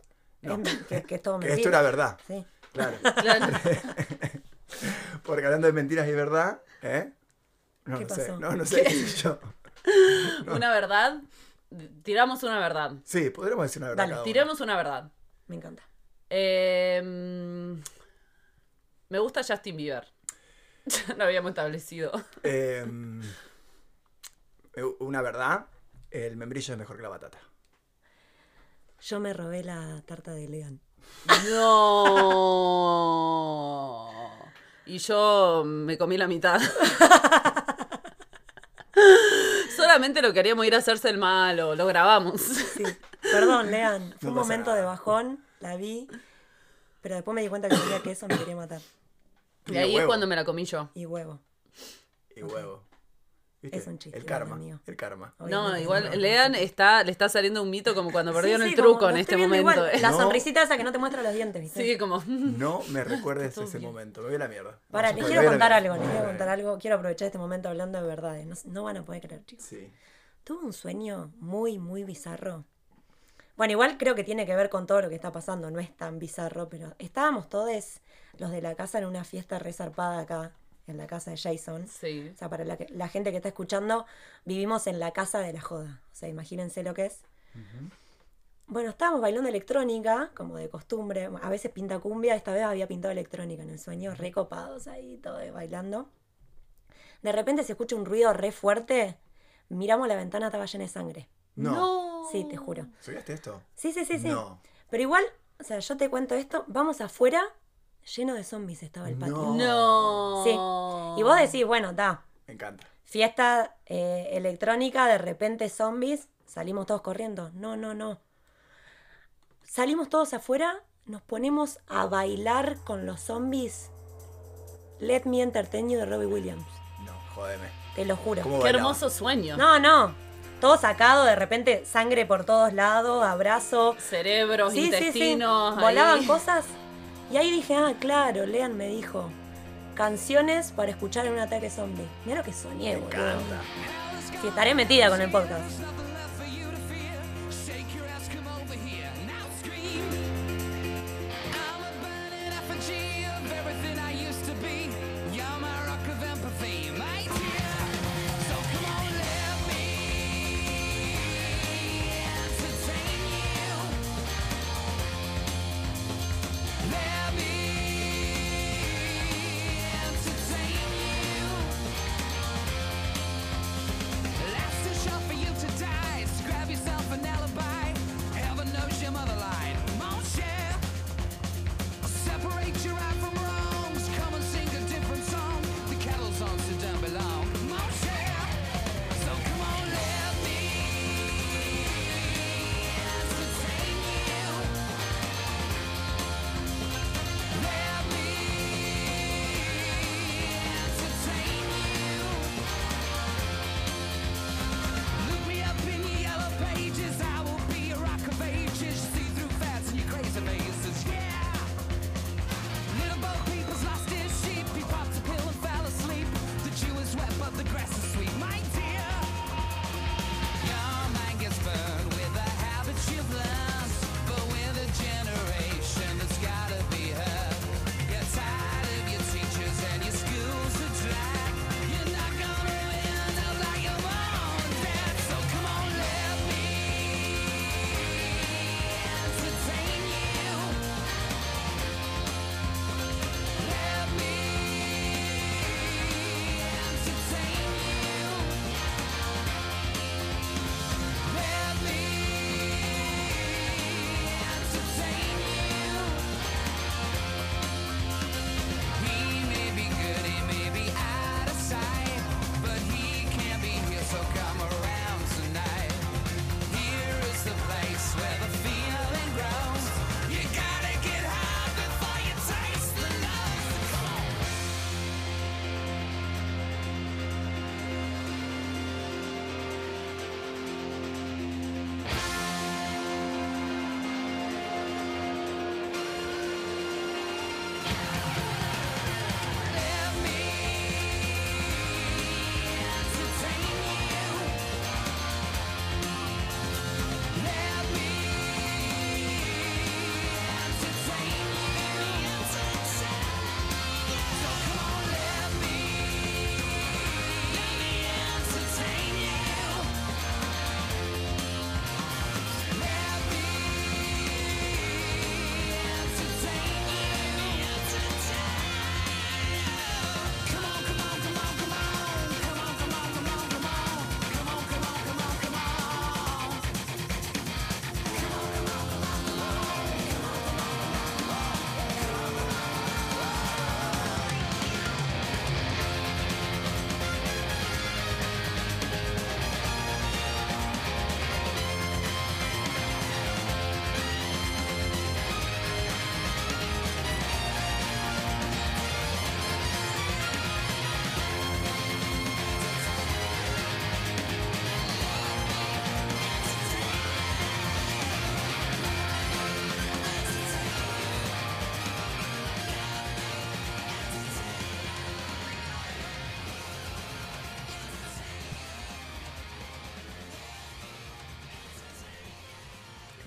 No,
que, que es todo
que esto era verdad.
Sí.
Claro.
Claro.
Porque hablando de mentiras y verdad, ¿eh? No,
¿Qué
no sé,
pasó?
no, no sé qué sé yo.
Una verdad. Tiramos una verdad.
Sí, podríamos decir una verdad.
Dale.
Tiremos una verdad.
Me encanta.
Eh, mm, me gusta Justin Bieber. Ya lo habíamos establecido.
Eh, una verdad, el membrillo es mejor que la batata.
Yo me robé la tarta de Lean.
No. Y yo me comí la mitad. Solamente lo queríamos ir a hacerse el malo, lo grabamos.
Sí. Perdón, Lean. Fue
No
un momento
nada.
de bajón, la vi, pero después me di cuenta que tenía queso, me quería matar.
Y ahí es
huevo.
cuando me la comí yo.
Y huevo.
Y huevo. ¿Viste?
Es un chiste,
El karma.
amigo.
El karma.
No, igual Lean está, le está saliendo un mito como cuando perdieron
Sí,
el
sí,
truco
como
en este momento.
igual.
¿eh?
La
No.
sonrisita esa que no te muestra los dientes, ¿viste?
Sí, como.
No me recuerdes ese momento. Me voy a la mierda.
Para,
No,
les quiero contar algo, les quiero contar algo. Quiero aprovechar este momento hablando de verdades. No, no van a poder creer, chicos.
Sí.
Tuve un sueño muy, muy bizarro. Bueno, igual creo que tiene que ver con todo lo que está pasando. No es tan bizarro, pero estábamos todos los de la casa en una fiesta resarpada acá, en la casa de Jason.
Sí.
O sea, para la, que- la gente que está escuchando, vivimos en la casa de la joda. O sea, imagínense lo que es. Bueno, estábamos bailando electrónica, como de costumbre. A veces pinta cumbia, esta vez había pintado electrónica en el sueño, recopados ahí, todo bailando. De repente se escucha un ruido re fuerte. Miramos la ventana, estaba llena de sangre.
No.
Sí, te juro.
¿Soñaste esto?
Sí, sí, sí, sí.
No.
Pero igual
O sea, yo te cuento esto, vamos afuera, lleno de zombies estaba el patio.
No.
Sí. Y vos decís, bueno, está,
Me encanta.
fiesta eh, electrónica, de repente zombies, salimos todos corriendo. No, no, no. Salimos todos afuera, nos ponemos a bailar con los zombies. Let Me Entertain You de Robbie Williams.
No, jódeme.
Te lo juro.
¿Cómo
Qué hermoso sueño.
No, no. Todo sacado, de repente sangre por todos lados, abrazo.
Cerebros,
Sí, sí, sí.
intestinos. ahí.
Volaban cosas. Y ahí dije, ah, claro, Lean me dijo. Canciones para escuchar en un ataque zombie. Mira lo que soñé, boludo. Sí, estaré metida con el podcast.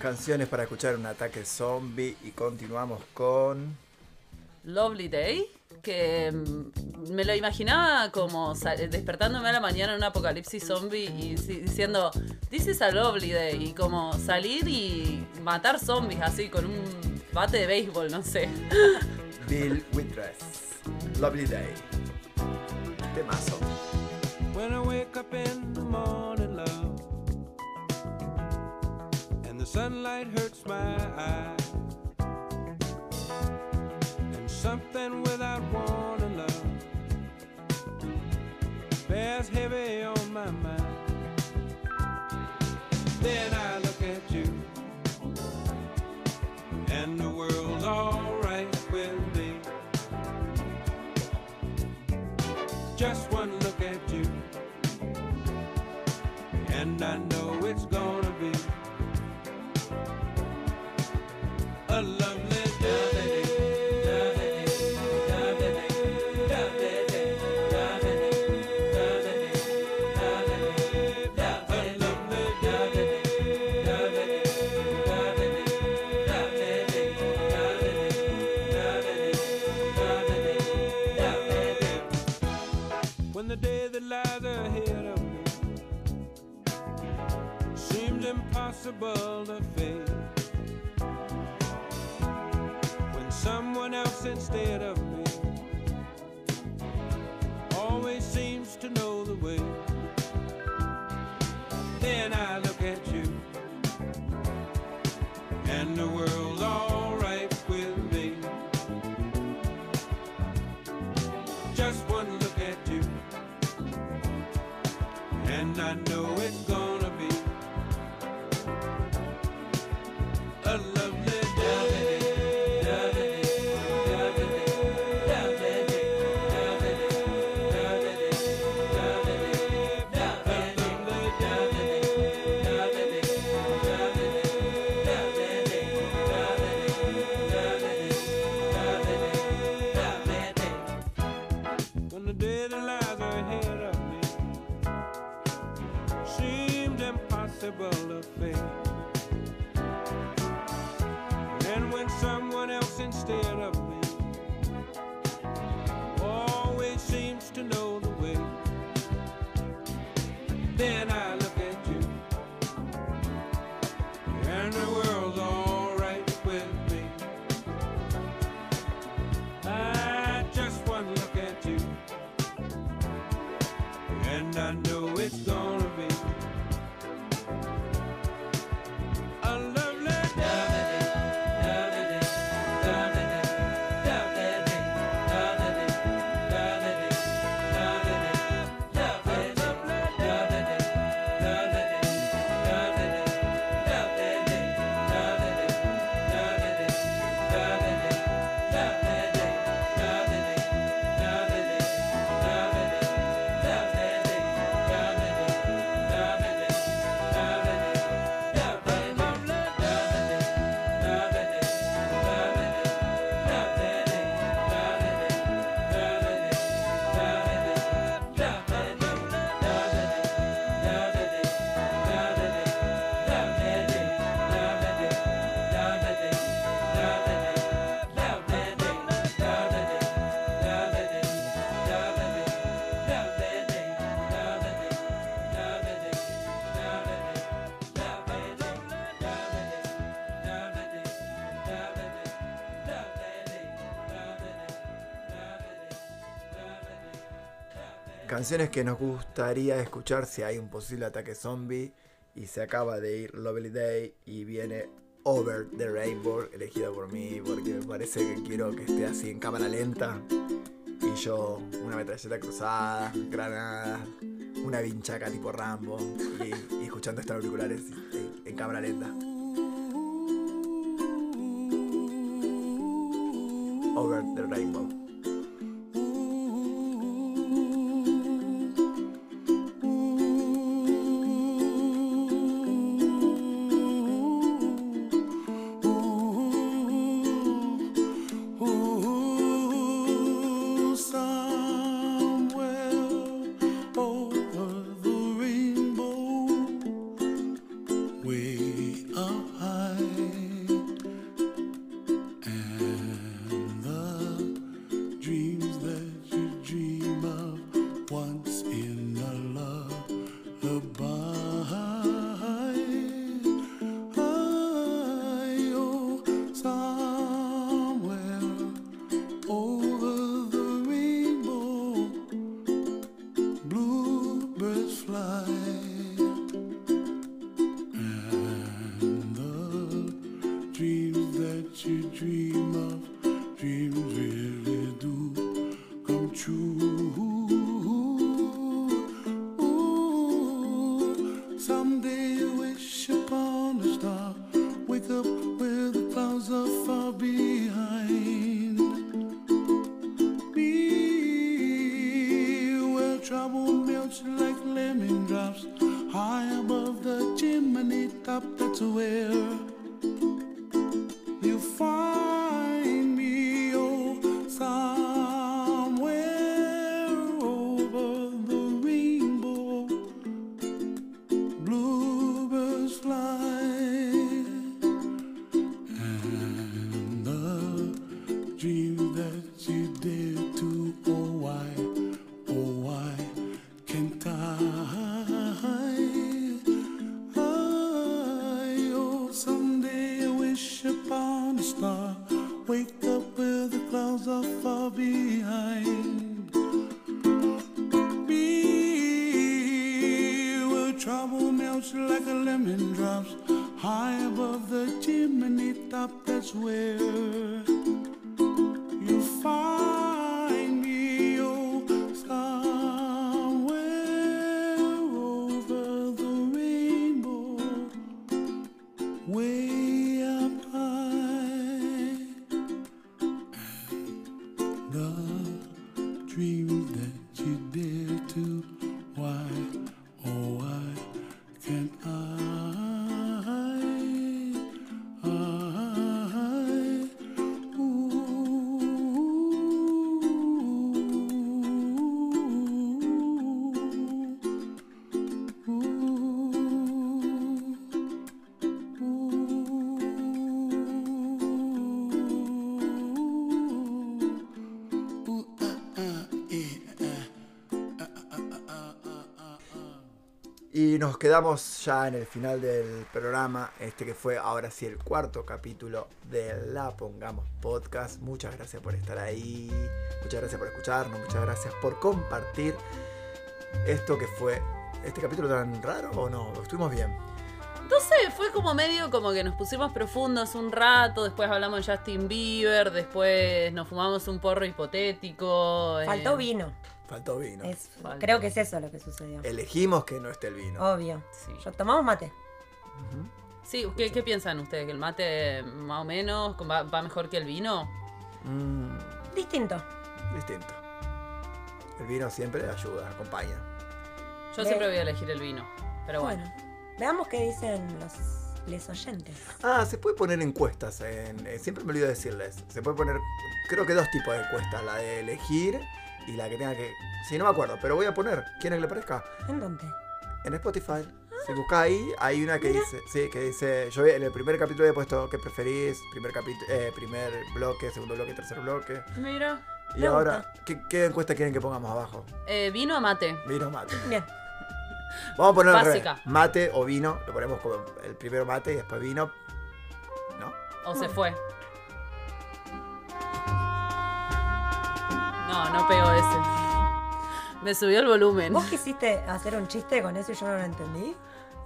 Canciones para escuchar un ataque zombie y continuamos con...
Lovely Day, que mm, me lo imaginaba como despertándome a la mañana en un apocalipsis zombie y diciendo, This is a lovely day, y como salir y matar zombies así con un bate de béisbol, no sé.
Bill Withers. Lovely Day. Temazo.
Sunlight hurts my eyes, And something without wanting love bears heavy on my mind. Then I look at you, and the world's alright with me. Just one look at you, and I know to know
Canciones que nos gustaría escuchar si hay un posible ataque zombie. Y se acaba de ir Lovely Day y viene Over the Rainbow, elegida por mí, porque me parece que quiero que esté así en cámara lenta. Y yo, una metralleta cruzada, granadas, una vinchaca tipo Rambo. Y, escuchando estos auriculares en cámara lenta. Over the Rainbow. away. Nos quedamos ya en el final del programa, este que fue ahora sí el cuarto capítulo de La Pongamos Podcast. Muchas gracias por estar ahí, muchas gracias por escucharnos, muchas gracias por compartir esto que fue este capítulo tan raro o no, estuvimos bien.
Fue como medio como que nos pusimos profundos un rato, después hablamos de Justin Bieber, después nos fumamos un porro hipotético. eh,
Faltó vino.
Faltó vino.
Es- creo que es eso lo que sucedió.
Elegimos que no esté el vino.
Obvio. Yo tomamos mate.
Sí, ¿qué, qué piensan ustedes? ¿Que el mate más o menos va, va mejor que el vino?
Mm,
Distinto.
distinto. El vino siempre ayuda, acompaña.
Yo siempre voy a elegir el vino, pero bueno.
Veamos qué dicen los les oyentes.
Ah, se puede poner encuestas. En, eh, siempre me olvido decirles. Se puede poner, creo que dos tipos de encuestas. La de elegir y la que tenga que... Sí, no me acuerdo, pero voy a poner. ¿Quieren que le parezca?
¿En dónde?
En Spotify. Si buscas ahí, hay una que dice... Sí, que dice... Yo en el primer capítulo había puesto qué preferís. Primer, capítulo primer bloque, segundo bloque, tercer bloque.
Mira.
Y ahora, ¿qué, qué encuesta quieren que pongamos abajo?
Eh, ¿Vino o mate?
Vino o mate.
Bien.
Vamos a poner al revés.
Básica.
mate o vino. Lo ponemos como el primero mate y después vino. ¿No?
¿O se fue? No, no pegó ese. Me subió el volumen.
¿Vos quisiste hacer un chiste con eso y yo no lo entendí?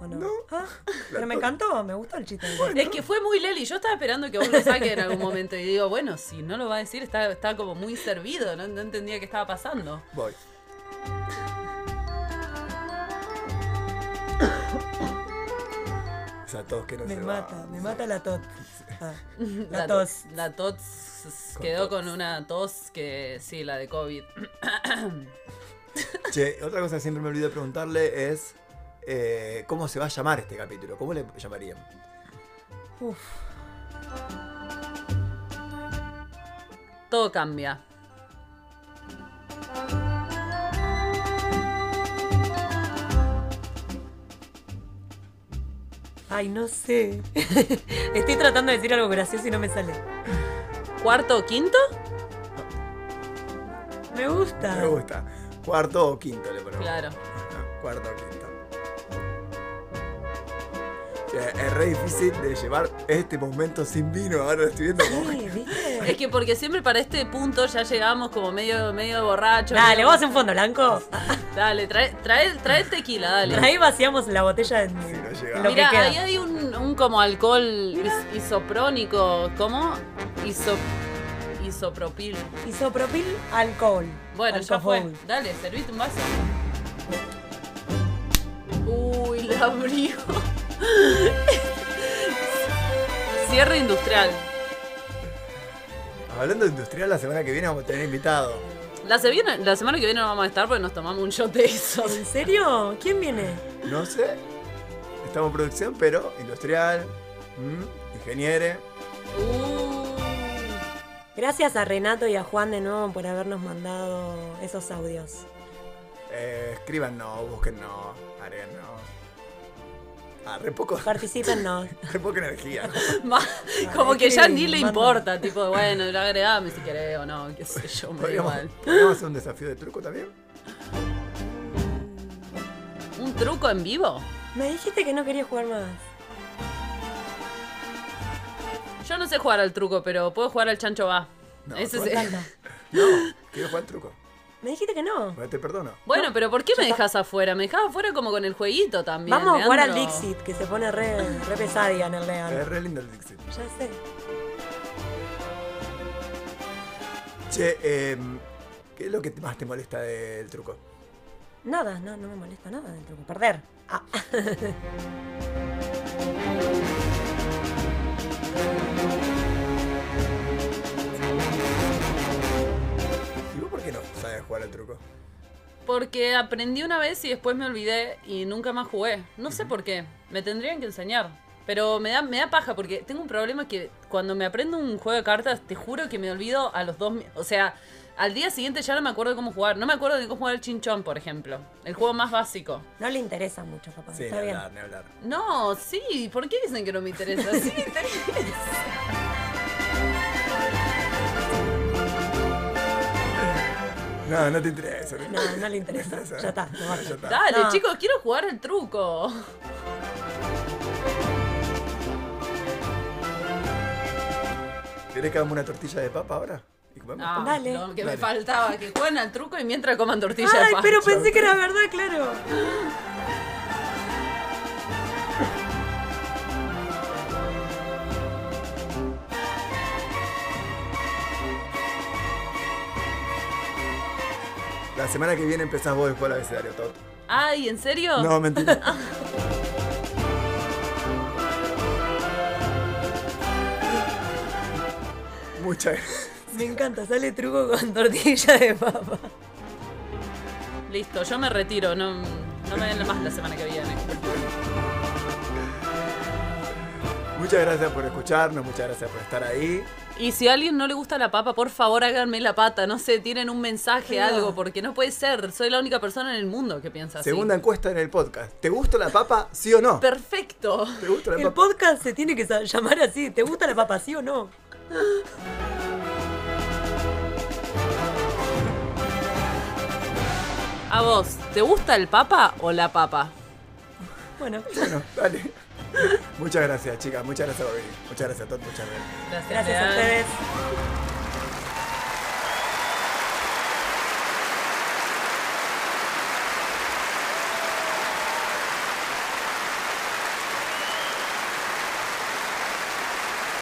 ¿O no? Ah, pero me encantó, me gustó el chiste.
Es que fue muy Leli. Yo estaba esperando que vos lo saques en algún momento. Y digo, bueno, si no lo va a decir, está, está como muy servido. No, no entendía qué estaba pasando.
Voy. O sea, todos que no
Me
se
mata,
va.
me mata la tot. Ah, la
La
tos.
La tos quedó con una tos que sí, la de COVID.
Che, otra cosa que siempre me olvido de preguntarle es eh, cómo se va a llamar este capítulo. ¿Cómo le llamarían?
Uf.
Todo cambia.
Ay, no sé. Estoy tratando de decir algo gracioso y no me sale.
¿Cuarto o quinto?
Me gusta.
Me gusta. Cuarto o quinto le ponemos.
Claro.
Cuarto o quinto. Es re difícil de llevar este momento sin vino. Ahora lo estoy viendo como.
Es que porque siempre para este punto ya llegamos como medio, medio borracho.
Dale,
medio-
vamos a hacer un fondo blanco.
Dale, trae, trae, trae el tequila, dale.
Ahí vaciamos la botella en, en lo
Mira,
que queda.
ahí hay un, un como alcohol is- isoprónico. ¿Cómo? Iso, isopropil.
Isopropil alcohol.
Bueno, ya fue.
Alcohol.
Dale, servite un vaso. Uy, la abrió. Cierre industrial.
Hablando de industrial, la semana que viene vamos a tener invitado.
La, se viene- la semana que viene no vamos a estar porque nos tomamos un shot de esos.
¿En serio? ¿Quién viene?
No sé. Estamos en producción, pero industrial, mm, ingeniere.
Gracias a Renato y a Juan de nuevo por habernos mandado esos audios.
Eh, escríbanos, búsquennos, agréguennos. Ah, re poco.
Participennos.
re poca energía.
Ma- Como que ya ni le
Manda.
importa, tipo, bueno, agregame si querés o no, qué sé yo, me da
¿Podríamos,
igual.
podríamos hacer un desafío de truco también?
¿Un truco en vivo?
Me dijiste que no querías jugar más.
Yo no sé jugar al truco, pero puedo jugar al chancho va.
No,
Ese
andá. No, quiero jugar al truco.
Me dijiste que no.
Bueno, Te perdono.
Bueno, pero ¿por qué me dejas afuera? Me dejas afuera como con el jueguito también.
Vamos a jugar al. Dixit, que se pone re, re pesadilla en el
Es
Leal.
re lindo el Dixit.
Ya sé.
Che, em, ¿qué es lo que más te molesta del truco?
Nada, no, no me molesta nada del truco. Perder. Ah.
jugar al truco?
Porque aprendí una vez y después me olvidé y nunca más jugué. No sé por qué. Me tendrían que enseñar. Pero me da, me da paja porque tengo un problema que cuando me aprendo un juego de cartas, te juro que me olvido a los dos... O sea, al día siguiente ya no me acuerdo de cómo jugar. No me acuerdo de cómo jugar el chinchón, por ejemplo. El juego más básico.
No le interesa mucho, papá.
Sí,
Está
ni
bien.
hablar, ni hablar.
No, sí. ¿Por qué dicen que no me interesa? Sí me interesa.
No, no te interesa.
No, no le interesa. Ya está. no.
Ya está.
Dale,
No.
chicos, quiero jugar el truco.
¿Querés que hagamos una tortilla de papa ahora? ¿Y comemos?
Ah,
Dale.
lo que me faltaba, que jueguen al truco y mientras coman tortilla de
Ay,
pan.
pero pensé que era verdad, claro.
La semana que viene empezás vos después del abecedario, Tot.
Ay, ¿en serio?
No, mentira. Muchas gracias.
Me encanta, sale truco con tortilla de papa.
Listo, yo me retiro, no, no me den más la semana que viene.
Muchas gracias por escucharnos, muchas gracias por estar ahí.
Y si a alguien no le gusta la papa, por favor háganme la pata, no sé, tienen un mensaje,
No.
algo, porque no puede ser, soy la única persona en el mundo que piensa así.
Segunda encuesta en el podcast. ¿Te gusta la papa, sí o no?
Perfecto.
¿Te gusta la
El
papa?
podcast se tiene que llamar así. ¿Te gusta la papa, sí o no?
A vos, ¿te gusta el papa o la papa?
Bueno,
Bueno, dale. Muchas gracias, chicas. Muchas gracias por venir. Muchas gracias, Tot. Muchas gracias.
gracias a
Leal.
ustedes.